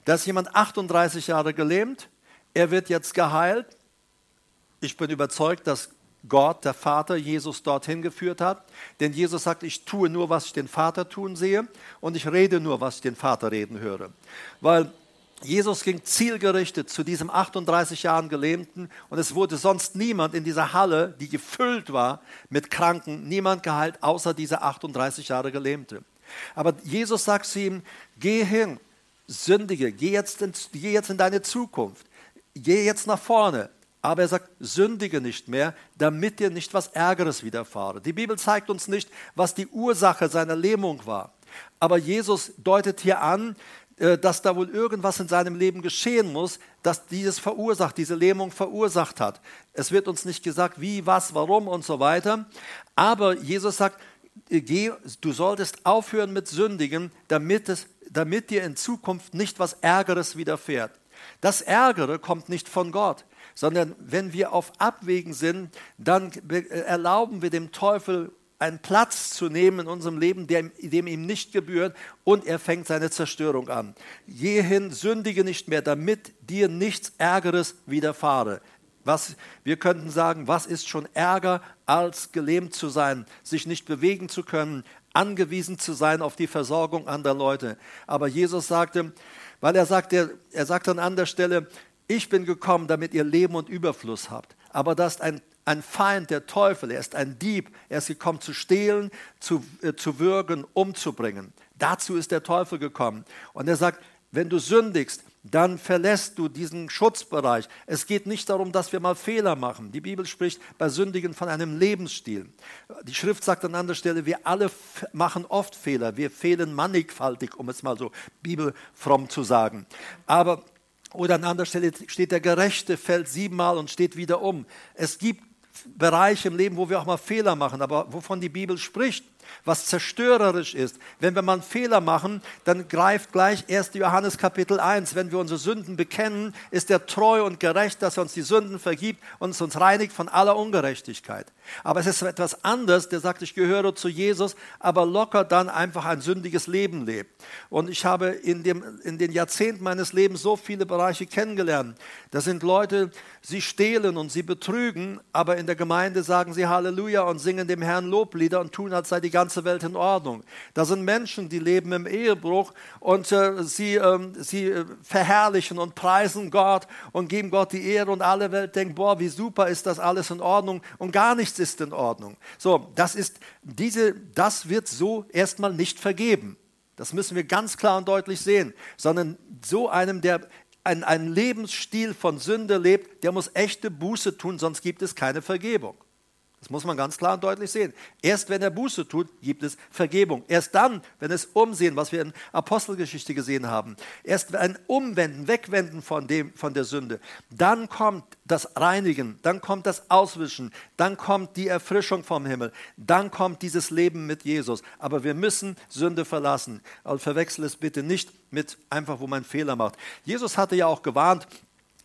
Da ist jemand 38 Jahre gelähmt, er wird jetzt geheilt. Ich bin überzeugt, dass Gott, der Vater, Jesus dorthin geführt hat. Denn Jesus sagt, ich tue nur, was ich den Vater tun sehe und ich rede nur, was ich den Vater reden höre. Weil Jesus ging zielgerichtet zu diesem 38 Jahren Gelähmten und es wurde sonst niemand in dieser Halle, die gefüllt war mit Kranken, niemand geheilt, außer dieser 38 Jahre Gelähmte. Aber Jesus sagt zu ihm, geh hin, sündige, geh jetzt in, geh jetzt in deine Zukunft, geh jetzt nach vorne. Aber er sagt, sündige nicht mehr, damit dir nicht was Ärgeres widerfahre. Die Bibel zeigt uns nicht, was die Ursache seiner Lähmung war. Aber Jesus deutet hier an, äh, dass da wohl irgendwas in seinem Leben geschehen muss, das dieses verursacht, diese Lähmung verursacht hat. Es wird uns nicht gesagt, wie, was, warum und so weiter. Aber Jesus sagt, äh, geh, du solltest aufhören mit Sündigen, damit, es, damit dir in Zukunft nicht was Ärgeres widerfährt. Das Ärgere kommt nicht von Gott, sondern wenn wir auf Abwägen sind, dann äh, erlauben wir dem Teufel einen Platz zu nehmen in unserem Leben, dem, dem ihm nicht gebührt, und er fängt seine Zerstörung an. Jehin sündige nicht mehr, damit dir nichts Ärgeres widerfahre. Was, wir könnten sagen, was ist schon Ärger, als gelähmt zu sein, sich nicht bewegen zu können, angewiesen zu sein auf die Versorgung anderer Leute. Aber Jesus sagte, weil er sagte, er sagt an anderer Stelle, ich bin gekommen, damit ihr Leben und Überfluss habt. Aber das ist ein ein Feind, der Teufel, er ist ein Dieb, er ist gekommen zu stehlen, zu, äh, zu würgen, umzubringen. Dazu ist der Teufel gekommen. Und er sagt, wenn du sündigst, dann verlässt du diesen Schutzbereich. Es geht nicht darum, dass wir mal Fehler machen. Die Bibel spricht bei Sündigen von einem Lebensstil. Die Schrift sagt an anderer Stelle, wir alle machen oft Fehler. Wir fehlen mannigfaltig, um es mal so bibelfromm zu sagen. Aber oder an anderer Stelle steht, der Gerechte fällt siebenmal und steht wieder um. Es gibt Bereiche im Leben, wo wir auch mal Fehler machen, aber wovon die Bibel spricht, was zerstörerisch ist. Wenn wir mal einen Fehler machen, dann greift gleich 1. Johannes Kapitel 1. Wenn wir unsere Sünden bekennen, ist er treu und gerecht, dass er uns die Sünden vergibt und uns reinigt von aller Ungerechtigkeit. Aber es ist etwas anderes, der sagt, ich gehöre zu Jesus, aber locker dann einfach ein sündiges Leben lebt. Und ich habe in, dem, in den Jahrzehnten meines Lebens so viele Bereiche kennengelernt. Da sind Leute, sie stehlen und sie betrügen, aber in der Gemeinde sagen sie Halleluja und singen dem Herrn Loblieder und tun, als sei die ganze Welt in Ordnung. Da sind Menschen, die leben im Ehebruch und äh, sie, äh, sie verherrlichen und preisen Gott und geben Gott die Ehre und alle Welt denkt, boah, wie super ist das alles in Ordnung und gar nichts ist in Ordnung. So, das ist diese, das wird so erstmal nicht vergeben. Das müssen wir ganz klar und deutlich sehen, sondern so einem, der einen Lebensstil von Sünde lebt, der muss echte Buße tun, sonst gibt es keine Vergebung. Das muss man ganz klar und deutlich sehen. Erst wenn er Buße tut, gibt es Vergebung. Erst dann, wenn es Umsehen, was wir in Apostelgeschichte gesehen haben, erst ein Umwenden, Wegwenden von, dem, von der Sünde, dann kommt das Reinigen, dann kommt das Auswischen, dann kommt die Erfrischung vom Himmel, dann kommt dieses Leben mit Jesus. Aber wir müssen Sünde verlassen. Also verwechsel es bitte nicht mit einfach, wo man Fehler macht. Jesus hatte ja auch gewarnt,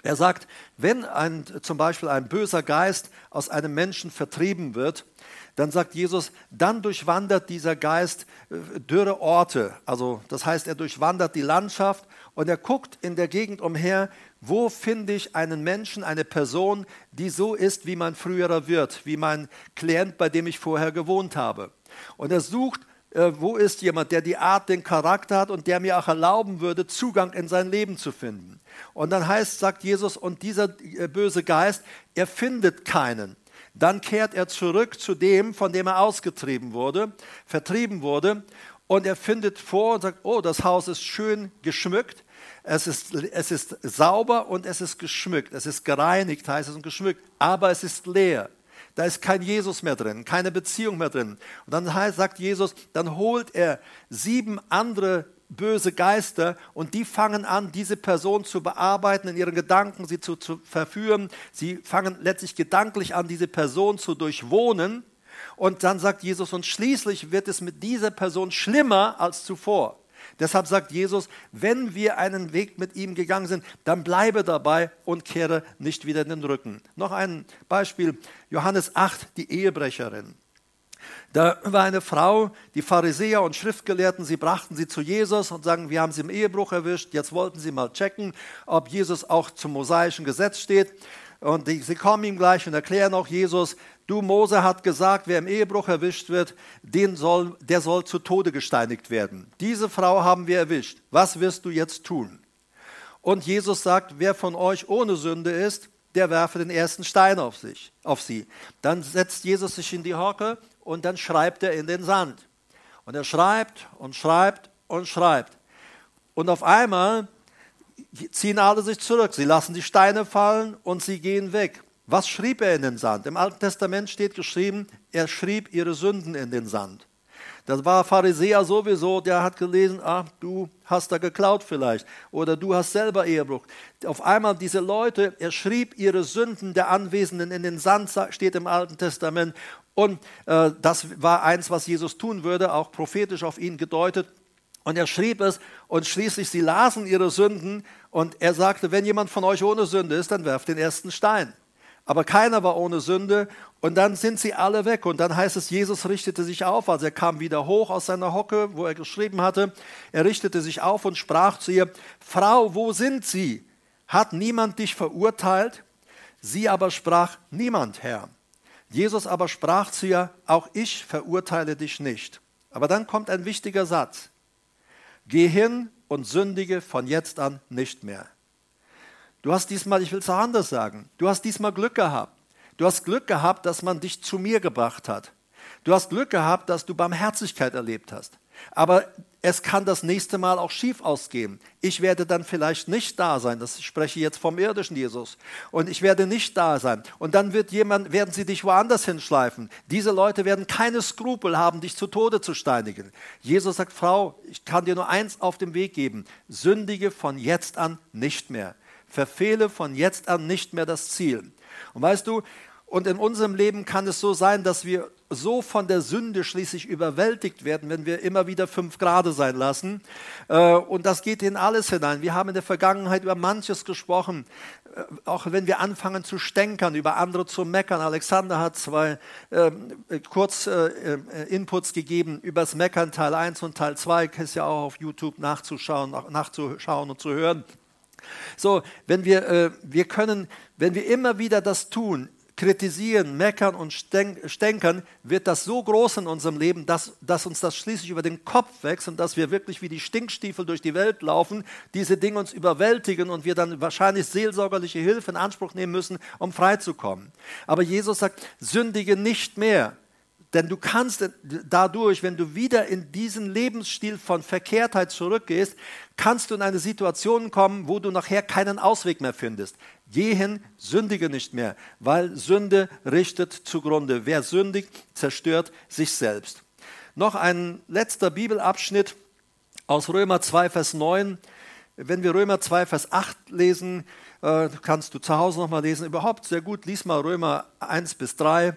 er sagt, wenn ein, zum Beispiel ein böser Geist aus einem Menschen vertrieben wird, dann sagt Jesus, dann durchwandert dieser Geist äh, dürre Orte. Also das heißt, er durchwandert die Landschaft und er guckt in der Gegend umher, wo finde ich einen Menschen, eine Person, die so ist wie mein früherer Wirt, wie mein Klient, bei dem ich vorher gewohnt habe. Und er sucht äh, wo ist jemand, der die Art, den Charakter hat und der mir auch erlauben würde, Zugang in sein Leben zu finden. Und dann heißt, sagt Jesus, und dieser äh, böse Geist, er findet keinen. Dann kehrt er zurück zu dem, von dem er ausgetrieben wurde, vertrieben wurde, und er findet vor und sagt, oh, das Haus ist schön geschmückt, es ist, es ist sauber und es ist geschmückt, es ist gereinigt, heißt es und geschmückt, aber es ist leer. Da ist kein Jesus mehr drin, keine Beziehung mehr drin. Und dann heißt, sagt Jesus, dann holt er sieben andere böse Geister und die fangen an, diese Person zu bearbeiten, in ihren Gedanken sie zu, zu verführen. Sie fangen letztlich gedanklich an, diese Person zu durchwohnen. Und dann sagt Jesus, und schließlich wird es mit dieser Person schlimmer als zuvor. Deshalb sagt Jesus, wenn wir einen Weg mit ihm gegangen sind, dann bleibe dabei und kehre nicht wieder in den Rücken. Noch ein Beispiel, Johannes 8, die Ehebrecherin. Da war eine Frau, die Pharisäer und Schriftgelehrten, sie brachten sie zu Jesus und sagen, wir haben sie im Ehebruch erwischt, jetzt wollten sie mal checken, ob Jesus auch zum mosaischen Gesetz steht. Und die, sie kommen ihm gleich und erklären auch Jesus, du Mose hat gesagt, wer im Ehebruch erwischt wird, den soll, der soll zu Tode gesteinigt werden. Diese Frau haben wir erwischt. Was wirst du jetzt tun? Und Jesus sagt, wer von euch ohne Sünde ist, der werfe den ersten Stein auf, sich, auf sie. Dann setzt Jesus sich in die Hocke und dann schreibt er in den Sand. Und er schreibt und schreibt und schreibt. Und auf einmal ziehen alle sich zurück. Sie lassen die Steine fallen und sie gehen weg. Was schrieb er in den Sand? Im Alten Testament steht geschrieben, er schrieb ihre Sünden in den Sand. Das war Pharisäer sowieso, der hat gelesen, ach, du hast da geklaut vielleicht oder du hast selber Ehebruch. Auf einmal diese Leute, er schrieb ihre Sünden der Anwesenden in den Sand, steht im Alten Testament. Und äh, das war eins, was Jesus tun würde, auch prophetisch auf ihn gedeutet. Und er schrieb es und schließlich sie lasen ihre Sünden und er sagte, wenn jemand von euch ohne Sünde ist, dann werft den ersten Stein. Aber keiner war ohne Sünde und dann sind sie alle weg. Und dann heißt es, Jesus richtete sich auf, also er kam wieder hoch aus seiner Hocke, wo er geschrieben hatte. Er richtete sich auf und sprach zu ihr, Frau, wo sind sie? Hat niemand dich verurteilt? Sie aber sprach, niemand, Herr. Jesus aber sprach zu ihr, auch ich verurteile dich nicht. Aber dann kommt ein wichtiger Satz. Geh hin und sündige von jetzt an nicht mehr. Du hast diesmal, ich will es auch anders sagen, du hast diesmal Glück gehabt. Du hast Glück gehabt, dass man dich zu mir gebracht hat. Du hast Glück gehabt, dass du Barmherzigkeit erlebt hast. Aber es kann das nächste Mal auch schief ausgehen. Ich werde dann vielleicht nicht da sein. Das ich spreche jetzt vom irdischen Jesus. Und ich werde nicht da sein. Und dann wird jemand, werden sie dich woanders hinschleifen. Diese Leute werden keine Skrupel haben, dich zu Tode zu steinigen. Jesus sagt, Frau, ich kann dir nur eins auf den Weg geben. Sündige von jetzt an nicht mehr. Verfehle von jetzt an nicht mehr das Ziel. Und weißt du, und in unserem Leben kann es so sein, dass wir so von der Sünde schließlich überwältigt werden, wenn wir immer wieder fünf Grade sein lassen. Äh, und das geht in alles hinein. Wir haben in der Vergangenheit über manches gesprochen, äh, auch wenn wir anfangen zu stänkern, über andere zu meckern. Alexander hat zwei ähm, kurz äh, Inputs gegeben über das Meckern Teil 1 und Teil 2. Ist ja auch auf YouTube nachzuschauen, nachzuschauen und zu hören. So, wenn wir, wir können, wenn wir immer wieder das tun, kritisieren, meckern und stänkern, wird das so groß in unserem Leben, dass, dass uns das schließlich über den Kopf wächst und dass wir wirklich wie die Stinkstiefel durch die Welt laufen, diese Dinge uns überwältigen und wir dann wahrscheinlich seelsorgerliche Hilfe in Anspruch nehmen müssen, um freizukommen. Aber Jesus sagt, sündige nicht mehr. Denn du kannst dadurch, wenn du wieder in diesen Lebensstil von Verkehrtheit zurückgehst, kannst du in eine Situation kommen, wo du nachher keinen Ausweg mehr findest. Geh hin, sündige nicht mehr, weil Sünde richtet zugrunde. Wer sündigt, zerstört sich selbst. Noch ein letzter Bibelabschnitt aus Römer 2, Vers 9. Wenn wir Römer 2, Vers 8 lesen, äh, kannst du zu Hause nochmal lesen. Überhaupt sehr gut, lies mal Römer 1 bis 3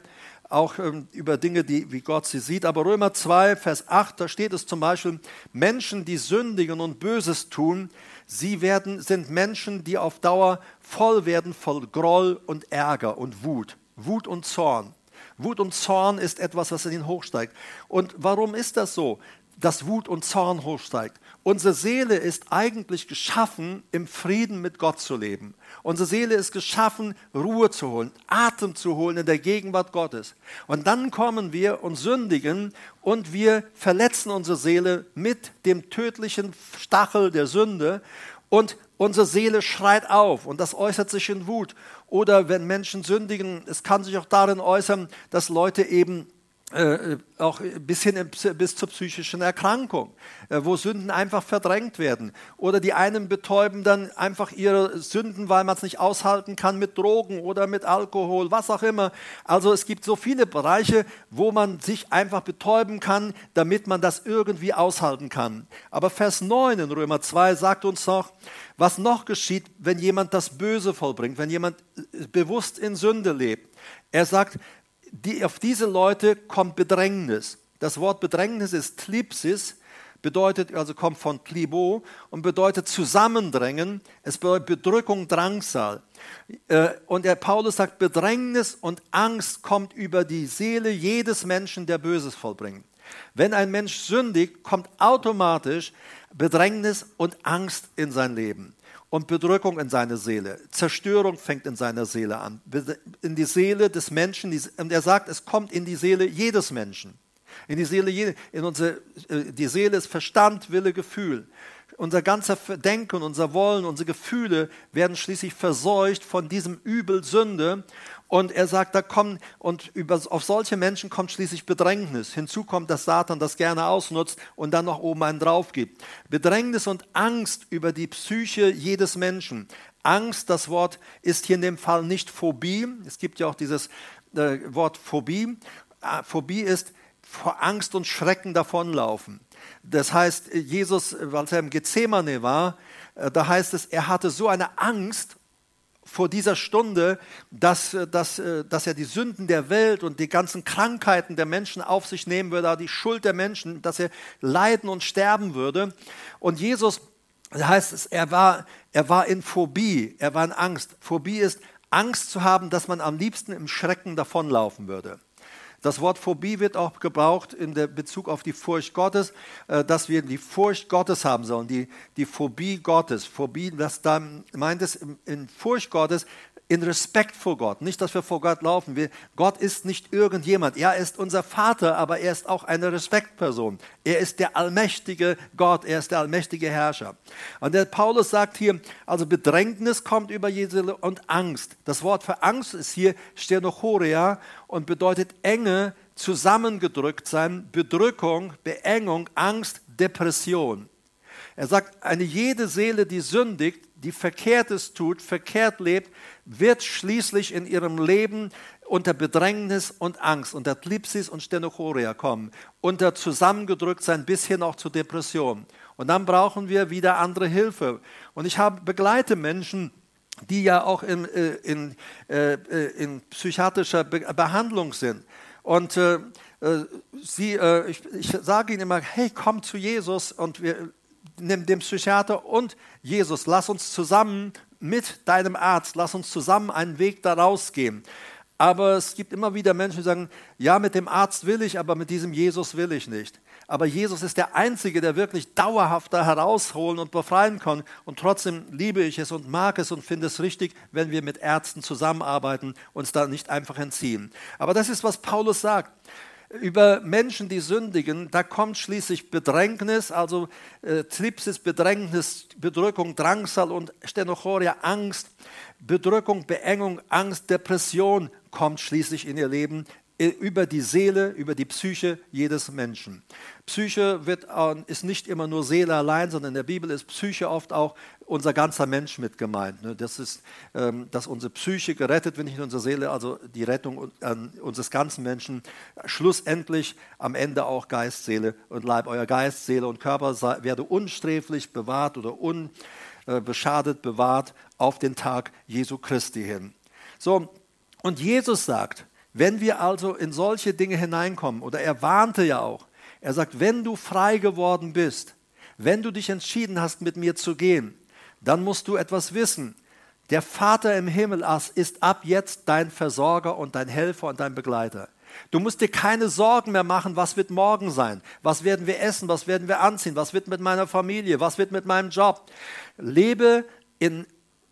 auch ähm, über Dinge, die, wie Gott sie sieht. Aber Römer 2, Vers 8, da steht es zum Beispiel, Menschen, die sündigen und Böses tun, sie werden, sind Menschen, die auf Dauer voll werden voll Groll und Ärger und Wut. Wut und Zorn. Wut und Zorn ist etwas, was in ihn hochsteigt. Und warum ist das so, dass Wut und Zorn hochsteigt? Unsere Seele ist eigentlich geschaffen, im Frieden mit Gott zu leben. Unsere Seele ist geschaffen, Ruhe zu holen, Atem zu holen in der Gegenwart Gottes. Und dann kommen wir und sündigen und wir verletzen unsere Seele mit dem tödlichen Stachel der Sünde und unsere Seele schreit auf und das äußert sich in Wut. Oder wenn Menschen sündigen, es kann sich auch darin äußern, dass Leute eben äh, auch bis hin bis zur psychischen Erkrankung, äh, wo Sünden einfach verdrängt werden. Oder die einen betäuben dann einfach ihre Sünden, weil man es nicht aushalten kann mit Drogen oder mit Alkohol, was auch immer. Also es gibt so viele Bereiche, wo man sich einfach betäuben kann, damit man das irgendwie aushalten kann. Aber Vers 9 in Römer 2 sagt uns noch, was noch geschieht, wenn jemand das Böse vollbringt, wenn jemand äh, bewusst in Sünde lebt. Er sagt, die, auf diese Leute kommt Bedrängnis. Das Wort Bedrängnis ist Tlipsis, bedeutet, also kommt von Klibo und bedeutet Zusammendrängen. Es bedeutet Bedrückung, Drangsal. Äh, und der Paulus sagt, Bedrängnis und Angst kommt über die Seele jedes Menschen, der Böses vollbringt. Wenn ein Mensch sündigt, kommt automatisch Bedrängnis und Angst in sein Leben. Und Bedrückung in seine Seele. Zerstörung fängt in seiner Seele an. In die Seele des Menschen. Und er sagt, es kommt in die Seele jedes Menschen. In die Seele, in unsere, äh, die Seele ist Verstand, Wille, Gefühl. Unser ganzer Denken, unser Wollen, unsere Gefühle werden schließlich verseucht von diesem Übel Sünde. Und er sagt, da kommen, und über, auf solche Menschen kommt schließlich Bedrängnis. Hinzu kommt, dass Satan das gerne ausnutzt und dann noch oben einen drauf gibt. Bedrängnis und Angst über die Psyche jedes Menschen. Angst, das Wort ist hier in dem Fall nicht Phobie. Es gibt ja auch dieses äh, Wort Phobie. Äh, Phobie ist vor Angst und Schrecken davonlaufen. Das heißt, Jesus, als er im Gethsemane war, äh, da heißt es, er hatte so eine Angst vor dieser Stunde, dass, äh, dass, äh, dass er die Sünden der Welt und die ganzen Krankheiten der Menschen auf sich nehmen würde, die Schuld der Menschen, dass er leiden und sterben würde. Und Jesus, da heißt es, er war, er war in Phobie, er war in Angst. Phobie ist Angst zu haben, dass man am liebsten im Schrecken davonlaufen würde. Das Wort Phobie wird auch gebraucht in Bezug auf die Furcht Gottes, äh, dass wir die Furcht Gottes haben sollen, die, die Phobie Gottes. Phobie, was da meint es, in Furcht Gottes in Respekt vor Gott. Nicht, dass wir vor Gott laufen. Wir, Gott ist nicht irgendjemand. Er ist unser Vater, aber er ist auch eine Respektperson. Er ist der allmächtige Gott. Er ist der allmächtige Herrscher. Und der Paulus sagt hier, also Bedrängnis kommt über Jesu und Angst. Das Wort für Angst ist hier Stenochoria und bedeutet Enge, zusammengedrückt sein, Bedrückung, Beengung, Angst, Depression. Er sagt, eine jede Seele, die sündigt, die Verkehrtes tut, verkehrt lebt, wird schließlich in ihrem Leben unter Bedrängnis und Angst, unter Tlipsis und Stenochoria kommen, unter zusammengedrückt sein bis hin auch zur Depression. Und dann brauchen wir wieder andere Hilfe. Und ich habe, begleite Menschen, die ja auch in, äh, in, äh, äh, in psychiatrischer Behandlung sind. Und äh, sie, äh, ich, ich sage ihnen immer, hey, komm zu Jesus und wir den Psychiater und Jesus, lass uns zusammen mit deinem Arzt, lass uns zusammen einen Weg daraus gehen. Aber es gibt immer wieder Menschen, die sagen, ja, mit dem Arzt will ich, aber mit diesem Jesus will ich nicht. Aber Jesus ist der Einzige, der wirklich dauerhaft da herausholen und befreien kann. Und trotzdem liebe ich es und mag es und finde es richtig, wenn wir mit Ärzten zusammenarbeiten, uns da nicht einfach entziehen. Aber das ist, was Paulus sagt über Menschen, die sündigen, da kommt schließlich Bedrängnis, also äh, Tripsis, Bedrängnis, Bedrückung, Drangsal und Stenochoria, Angst, Bedrückung, Beengung, Angst, Depression kommt schließlich in ihr Leben über die Seele, über die Psyche jedes Menschen. Psyche wird, ist nicht immer nur Seele allein, sondern in der Bibel ist Psyche oft auch unser ganzer Mensch mit gemeint. Ne? Das ist, ähm, dass unsere Psyche gerettet wird, nicht unsere Seele, also die Rettung unseres ganzen Menschen. Schlussendlich am Ende auch Geist, Seele und Leib. Euer Geist, Seele und Körper werde unsträflich bewahrt oder unbeschadet bewahrt auf den Tag Jesu Christi hin. So, und Jesus sagt, wenn wir also in solche Dinge hineinkommen, oder er warnte ja auch, er sagt, wenn du frei geworden bist, wenn du dich entschieden hast, mit mir zu gehen, dann musst du etwas wissen. Der Vater im Himmel ist ab jetzt dein Versorger und dein Helfer und dein Begleiter. Du musst dir keine Sorgen mehr machen, was wird morgen sein? Was werden wir essen? Was werden wir anziehen? Was wird mit meiner Familie? Was wird mit meinem Job? Lebe in,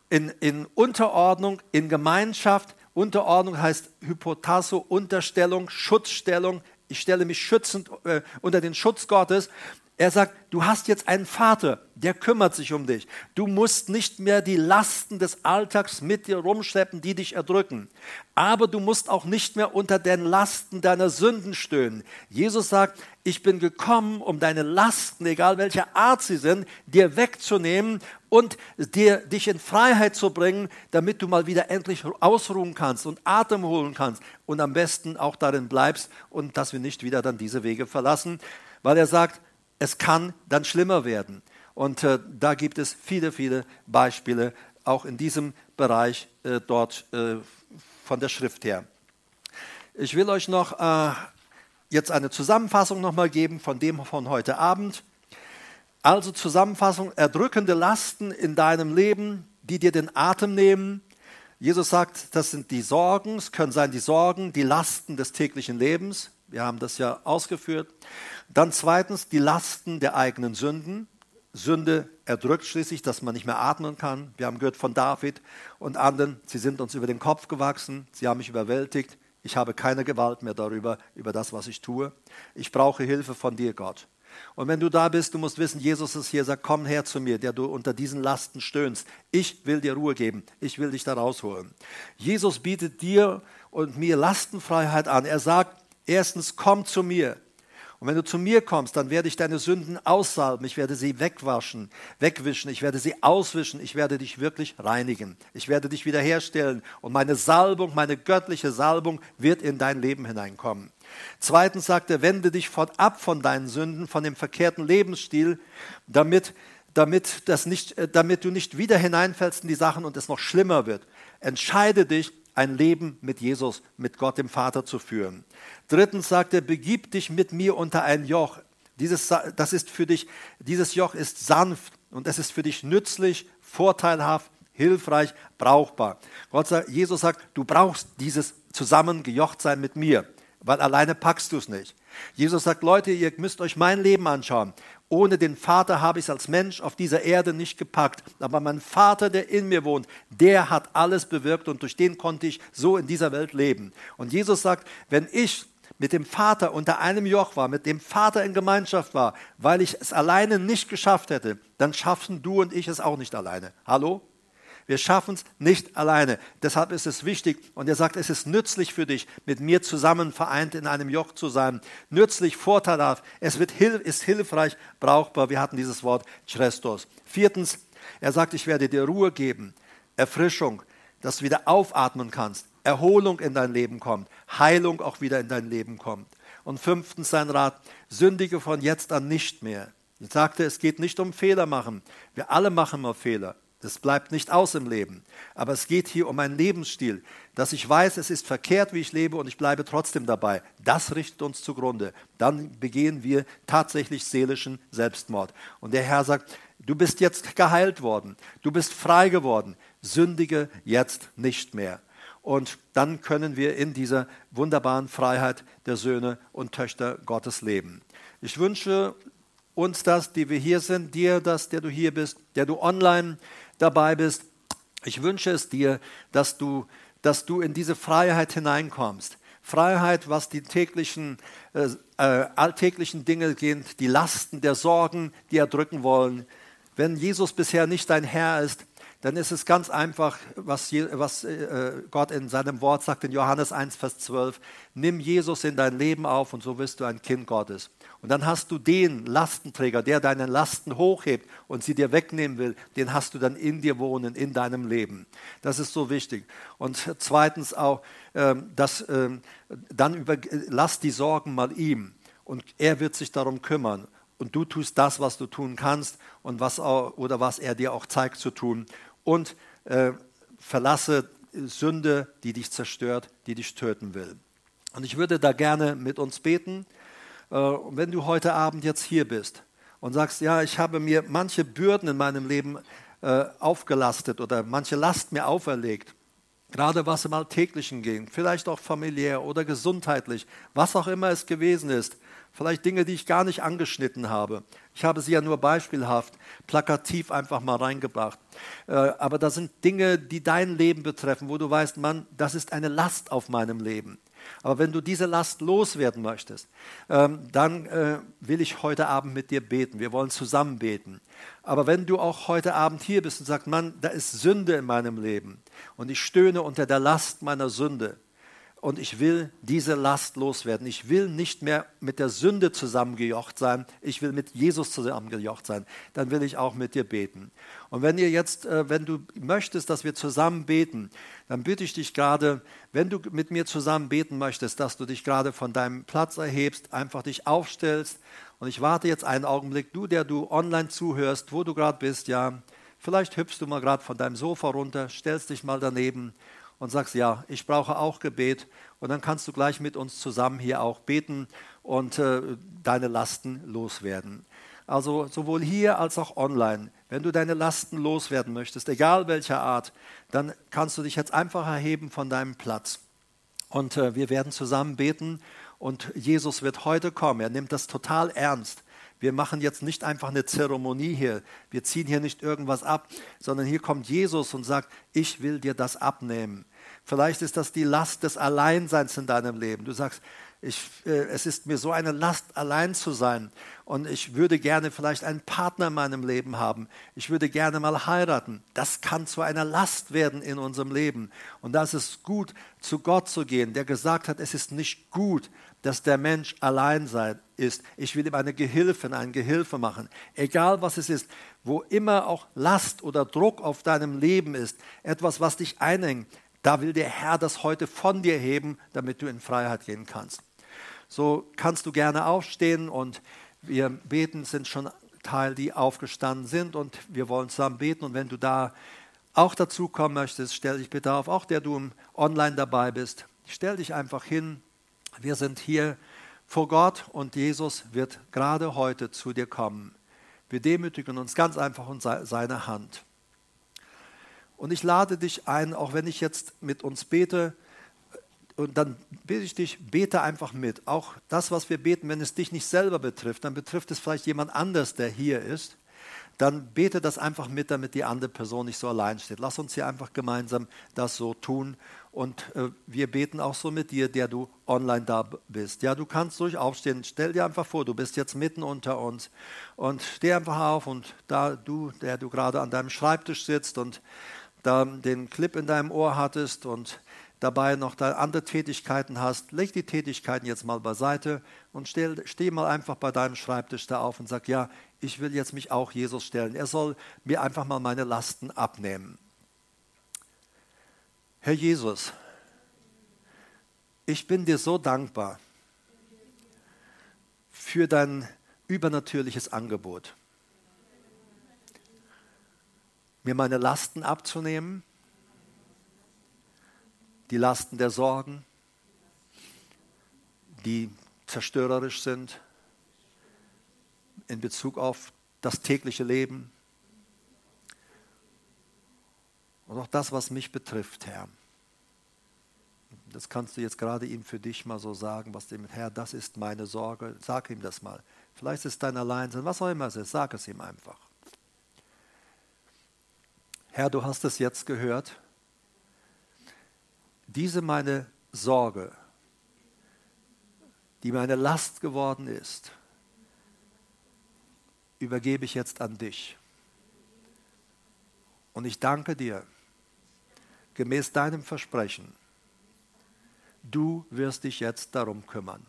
in, in Unterordnung, in Gemeinschaft, Unterordnung heißt Hypotasso, Unterstellung, Schutzstellung. Ich stelle mich schützend äh, unter den Schutz Gottes. Er sagt, du hast jetzt einen Vater, der kümmert sich um dich. Du musst nicht mehr die Lasten des Alltags mit dir rumschleppen, die dich erdrücken. Aber du musst auch nicht mehr unter den Lasten deiner Sünden stöhnen. Jesus sagt, ich bin gekommen, um deine Lasten, egal welcher Art sie sind, dir wegzunehmen und dir, dich in Freiheit zu bringen, damit du mal wieder endlich ausruhen kannst und Atem holen kannst und am besten auch darin bleibst und dass wir nicht wieder dann diese Wege verlassen, weil er sagt, es kann dann schlimmer werden. Und äh, da gibt es viele, viele Beispiele, auch in diesem Bereich äh, dort äh, von der Schrift her. Ich will euch noch äh, jetzt eine Zusammenfassung nochmal geben von dem von heute Abend. Also Zusammenfassung, erdrückende Lasten in deinem Leben, die dir den Atem nehmen. Jesus sagt, das sind die Sorgen, es können sein die Sorgen, die Lasten des täglichen Lebens. Wir haben das ja ausgeführt. Dann zweitens die Lasten der eigenen Sünden. Sünde erdrückt schließlich, dass man nicht mehr atmen kann. Wir haben gehört von David und anderen, sie sind uns über den Kopf gewachsen, sie haben mich überwältigt. Ich habe keine Gewalt mehr darüber, über das, was ich tue. Ich brauche Hilfe von dir, Gott. Und wenn du da bist, du musst wissen, Jesus ist hier, sagt, komm her zu mir, der du unter diesen Lasten stöhnst. Ich will dir Ruhe geben. Ich will dich da rausholen. Jesus bietet dir und mir Lastenfreiheit an. Er sagt, erstens, komm zu mir. Und wenn du zu mir kommst, dann werde ich deine Sünden aussalben, ich werde sie wegwaschen, wegwischen, ich werde sie auswischen, ich werde dich wirklich reinigen, ich werde dich wiederherstellen und meine Salbung, meine göttliche Salbung wird in dein Leben hineinkommen. Zweitens sagt er, wende dich von, ab von deinen Sünden, von dem verkehrten Lebensstil, damit, damit, das nicht, äh, damit du nicht wieder hineinfällst in die Sachen und es noch schlimmer wird. Entscheide dich, ein Leben mit Jesus, mit Gott dem Vater zu führen. Drittens sagt er, begib dich mit mir unter ein Joch. Dieses, das ist für dich, dieses Joch ist sanft und es ist für dich nützlich, vorteilhaft, hilfreich, brauchbar. Gott sagt, Jesus sagt, du brauchst dieses Zusammengejochtsein mit mir, weil alleine packst du es nicht. Jesus sagt, Leute, ihr müsst euch mein Leben anschauen. Ohne den Vater habe ich es als Mensch auf dieser Erde nicht gepackt. Aber mein Vater, der in mir wohnt, der hat alles bewirkt und durch den konnte ich so in dieser Welt leben. Und Jesus sagt, wenn ich mit dem Vater unter einem Joch war, mit dem Vater in Gemeinschaft war, weil ich es alleine nicht geschafft hätte, dann schaffen du und ich es auch nicht alleine. Hallo? Wir schaffen es nicht alleine. Deshalb ist es wichtig. Und er sagt, es ist nützlich für dich, mit mir zusammen vereint in einem Joch zu sein. Nützlich, vorteilhaft. Es wird, ist hilfreich, brauchbar. Wir hatten dieses Wort Chrestos. Viertens, er sagt, ich werde dir Ruhe geben, Erfrischung, dass du wieder aufatmen kannst, Erholung in dein Leben kommt, Heilung auch wieder in dein Leben kommt. Und fünftens sein Rat, sündige von jetzt an nicht mehr. Er sagte, es geht nicht um Fehler machen. Wir alle machen mal Fehler. Das bleibt nicht aus im Leben. Aber es geht hier um einen Lebensstil, dass ich weiß, es ist verkehrt, wie ich lebe und ich bleibe trotzdem dabei. Das richtet uns zugrunde. Dann begehen wir tatsächlich seelischen Selbstmord. Und der Herr sagt, du bist jetzt geheilt worden, du bist frei geworden, sündige jetzt nicht mehr. Und dann können wir in dieser wunderbaren Freiheit der Söhne und Töchter Gottes leben. Ich wünsche uns das, die wir hier sind, dir das, der du hier bist, der du online dabei bist. Ich wünsche es dir, dass du, dass du in diese Freiheit hineinkommst. Freiheit, was die täglichen, äh, äh, alltäglichen Dinge geht, die Lasten der Sorgen, die erdrücken wollen. Wenn Jesus bisher nicht dein Herr ist, dann ist es ganz einfach, was, was äh, Gott in seinem Wort sagt in Johannes 1, Vers 12. Nimm Jesus in dein Leben auf und so wirst du ein Kind Gottes. Und dann hast du den Lastenträger, der deine Lasten hochhebt und sie dir wegnehmen will, den hast du dann in dir wohnen, in deinem Leben. Das ist so wichtig. Und zweitens auch, ähm, dass, ähm, dann über, lass die Sorgen mal ihm und er wird sich darum kümmern. Und du tust das, was du tun kannst und was oder was er dir auch zeigt zu tun. Und äh, verlasse Sünde, die dich zerstört, die dich töten will. Und ich würde da gerne mit uns beten. Äh, wenn du heute Abend jetzt hier bist und sagst, ja, ich habe mir manche Bürden in meinem Leben äh, aufgelastet oder manche Last mir auferlegt, gerade was im Alltäglichen ging, vielleicht auch familiär oder gesundheitlich, was auch immer es gewesen ist, vielleicht Dinge, die ich gar nicht angeschnitten habe. Ich habe sie ja nur beispielhaft, plakativ einfach mal reingebracht. Äh, aber da sind Dinge, die dein Leben betreffen, wo du weißt, Mann, das ist eine Last auf meinem Leben. Aber wenn du diese Last loswerden möchtest, ähm, dann äh, will ich heute Abend mit dir beten. Wir wollen zusammen beten. Aber wenn du auch heute Abend hier bist und sagst, Mann, da ist Sünde in meinem Leben und ich stöhne unter der Last meiner Sünde, und ich will diese Last loswerden. Ich will nicht mehr mit der Sünde zusammengejocht sein, ich will mit Jesus zusammengejocht sein. Dann will ich auch mit dir beten. Und wenn ihr jetzt, äh, wenn du möchtest, dass wir zusammen beten, dann bitte ich dich gerade, wenn du mit mir zusammen beten möchtest, dass du dich gerade von deinem Platz erhebst, einfach dich aufstellst. Und ich warte jetzt einen Augenblick, du, der du online zuhörst, wo du gerade bist, ja, vielleicht hüpfst du mal gerade von deinem Sofa runter, stellst dich mal daneben und sagst, ja, ich brauche auch Gebet. Und dann kannst du gleich mit uns zusammen hier auch beten und äh, deine Lasten loswerden. Also sowohl hier als auch online. Wenn du deine Lasten loswerden möchtest, egal welcher Art, dann kannst du dich jetzt einfach erheben von deinem Platz. Und äh, wir werden zusammen beten und Jesus wird heute kommen. Er nimmt das total ernst. Wir machen jetzt nicht einfach eine Zeremonie hier. Wir ziehen hier nicht irgendwas ab, sondern hier kommt Jesus und sagt, ich will dir das abnehmen. Vielleicht ist das die Last des Alleinseins in deinem Leben. Du sagst, ich, äh, es ist mir so eine Last, allein zu sein. Und ich würde gerne vielleicht einen Partner in meinem Leben haben. Ich würde gerne mal heiraten. Das kann zu einer Last werden in unserem Leben. Und da ist es gut, zu Gott zu gehen, der gesagt hat, es ist nicht gut, dass der Mensch allein sein ist. Ich will ihm eine Gehilfin, einen Gehilfe machen. Egal was es ist, wo immer auch Last oder Druck auf deinem Leben ist, etwas, was dich einhängt, da will der Herr das heute von dir heben, damit du in Freiheit gehen kannst. So kannst du gerne aufstehen und wir beten, sind schon Teil, die aufgestanden sind und wir wollen zusammen beten. Und wenn du da auch dazu kommen möchtest, stell dich bitte auf, auch der du online dabei bist, stell dich einfach hin. Wir sind hier vor Gott und Jesus wird gerade heute zu dir kommen. Wir demütigen uns ganz einfach in seine Hand. Und ich lade dich ein, auch wenn ich jetzt mit uns bete, und dann bitte ich dich, bete einfach mit. Auch das, was wir beten, wenn es dich nicht selber betrifft, dann betrifft es vielleicht jemand anders, der hier ist. Dann bete das einfach mit, damit die andere Person nicht so allein steht. Lass uns hier einfach gemeinsam das so tun. Und äh, wir beten auch so mit dir, der du online da bist. Ja, du kannst ruhig aufstehen. Stell dir einfach vor, du bist jetzt mitten unter uns. Und steh einfach auf und da du, der du gerade an deinem Schreibtisch sitzt und da den Clip in deinem Ohr hattest und dabei noch andere Tätigkeiten hast, leg die Tätigkeiten jetzt mal beiseite und steh, steh mal einfach bei deinem Schreibtisch da auf und sag, ja, ich will jetzt mich auch Jesus stellen. Er soll mir einfach mal meine Lasten abnehmen. Herr Jesus, ich bin dir so dankbar für dein übernatürliches Angebot, mir meine Lasten abzunehmen die Lasten der Sorgen, die zerstörerisch sind in Bezug auf das tägliche Leben und auch das, was mich betrifft, Herr. Das kannst du jetzt gerade ihm für dich mal so sagen, was dem Herr, das ist meine Sorge. Sag ihm das mal. Vielleicht ist es dein Alleinsein, was auch immer es ist, sag es ihm einfach. Herr, du hast es jetzt gehört diese meine Sorge, die meine Last geworden ist, übergebe ich jetzt an dich. Und ich danke dir, gemäß deinem Versprechen, du wirst dich jetzt darum kümmern.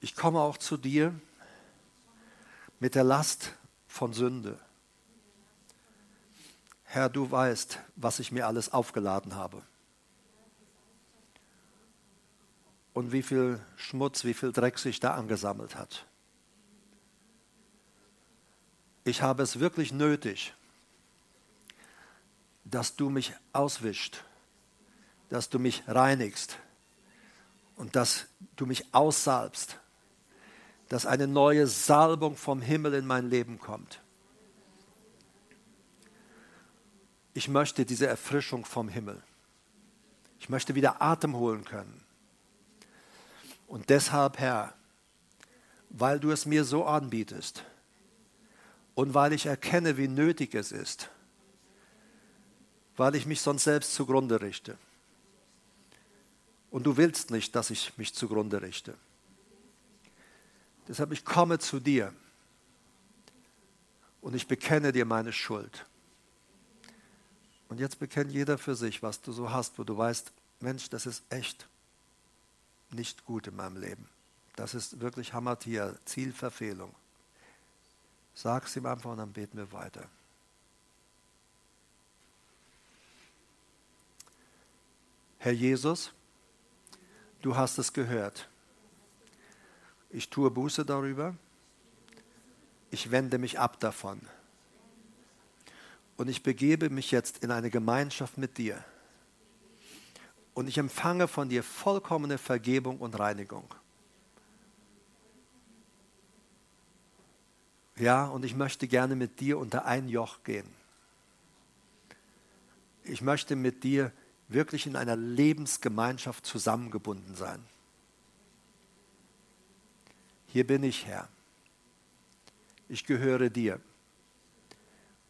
Ich komme auch zu dir mit der Last von Sünde. Herr, du weißt, was ich mir alles aufgeladen habe. Und wie viel Schmutz, wie viel Dreck sich da angesammelt hat. Ich habe es wirklich nötig, dass du mich auswischt, dass du mich reinigst und dass du mich aussalbst, dass eine neue Salbung vom Himmel in mein Leben kommt. ich möchte diese Erfrischung vom Himmel. Ich möchte wieder Atem holen können. Und deshalb, Herr, weil du es mir so anbietest und weil ich erkenne, wie nötig es ist, weil ich mich sonst selbst zugrunde richte. Und du willst nicht, dass ich mich zugrunde richte. Deshalb, ich komme zu dir und ich bekenne dir meine Schuld. Und jetzt bekennt jeder für sich, was du so hast, wo du weißt, Mensch, das ist echt nicht gut in meinem Leben. Das ist wirklich Hamatia, Zielverfehlung. Sag es ihm einfach und dann beten wir weiter. Herr Jesus, du hast es gehört. Ich tue Buße darüber. Ich wende mich ab davon und ich begebe mich jetzt in eine Gemeinschaft mit dir. Und ich empfange von dir vollkommene Vergebung und Reinigung. Ja, und ich möchte gerne mit dir unter ein Joch gehen. Ich möchte mit dir wirklich in einer Lebensgemeinschaft zusammengebunden sein. hier bin ich, Herr. Ich gehöre dir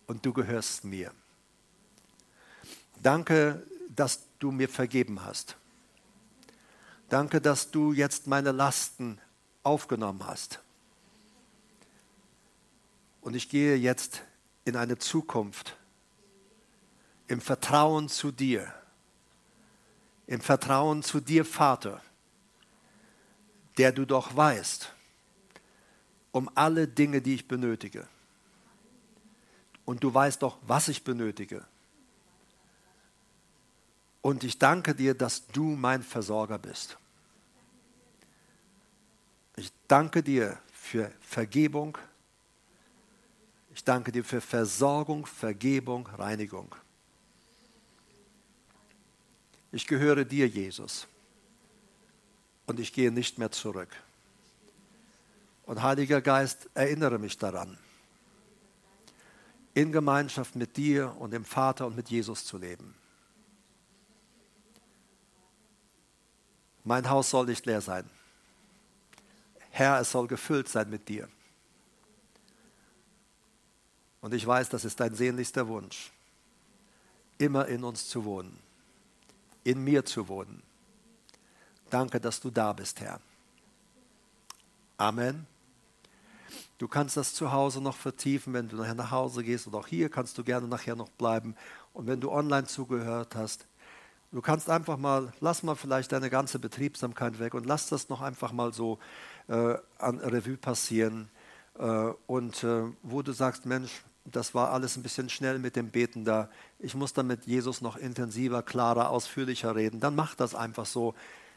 und du gehörst mir. Danke, dass du mir vergeben hast. Danke, dass du jetzt meine Lasten aufgenommen hast. Und ich gehe jetzt in eine Zukunft im Vertrauen zu dir, im Vertrauen zu dir, Vater, der du doch weißt, um alle Dinge, die ich benötige. Und du weißt doch, was ich benötige. Und ich danke dir, dass du mein Versorger bist. Ich danke dir für Vergebung. Ich danke dir für Versorgung, Vergebung, Reinigung. Ich gehöre dir, Jesus. Und ich gehe nicht mehr zurück. Und Heiliger Geist, erinnere mich daran, in Gemeinschaft mit dir und dem Vater und mit Jesus zu leben. Mein Haus soll nicht leer sein. Herr, es soll gefüllt sein mit dir. Und ich weiß, das ist dein sehnlichster Wunsch, immer in uns zu wohnen, in mir zu wohnen. Danke, dass du da bist, Herr. Amen. Du kannst das zu Hause noch vertiefen, wenn du nachher nach Hause gehst und auch hier kannst du gerne nachher noch bleiben. Und wenn du online zugehört hast, du kannst einfach mal, lass mal vielleicht deine ganze Betriebsamkeit weg und lass das noch einfach mal so äh, an Revue passieren äh, und äh, wo du sagst, Mensch, das war alles ein bisschen schnell mit dem Beten da. Ich muss dann mit Jesus noch intensiver, klarer, ausführlicher reden. Dann mach das einfach so.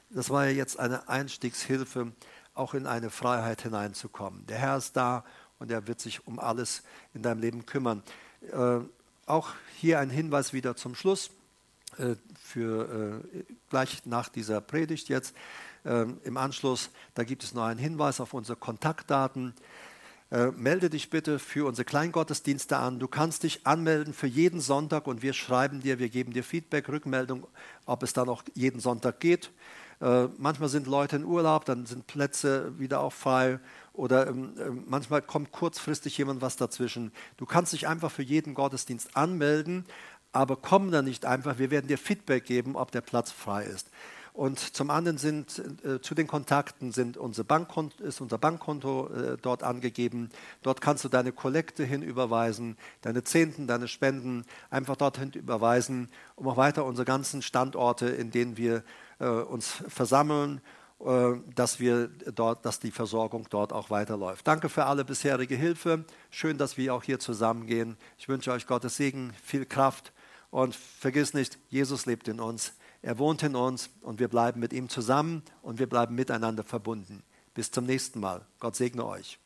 Das war ja jetzt eine Einstiegshilfe, auch in eine Freiheit hineinzukommen. Der Herr ist da und er wird sich um alles in deinem Leben kümmern. Äh, auch hier ein Hinweis wieder zum Schluss, äh, für äh, gleich nach dieser Predigt jetzt. Ähm, Im Anschluss, da gibt es noch einen Hinweis auf unsere Kontaktdaten. Äh, melde dich bitte für unsere Kleingottesdienste an. Du kannst dich anmelden für jeden Sonntag und wir schreiben dir, wir geben dir Feedback, Rückmeldung, ob es dann auch jeden Sonntag geht. Äh, manchmal sind Leute in Urlaub, dann sind Plätze wieder auch frei oder ähm, äh, manchmal kommt kurzfristig jemand was dazwischen. Du kannst dich einfach für jeden Gottesdienst anmelden, aber komm dann nicht einfach. Wir werden dir Feedback geben, ob der Platz frei ist. Und zum anderen sind äh, zu den Kontakten sind unser Bankkonto, ist unser Bankkonto äh, dort angegeben. Dort kannst du deine Kollekte hinüberweisen, deine Zehnten, deine Spenden einfach dorthin überweisen, um auch weiter unsere ganzen Standorte, in denen wir äh, uns versammeln, äh, dass wir dort, dass die Versorgung dort auch weiterläuft. Danke für alle bisherige Hilfe. Schön, dass wir auch hier zusammengehen. Ich wünsche euch Gottes Segen, viel Kraft und vergiss nicht, Jesus lebt in uns. Er wohnt in uns und wir bleiben mit ihm zusammen und wir bleiben miteinander verbunden. Bis zum nächsten Mal. Gott segne euch.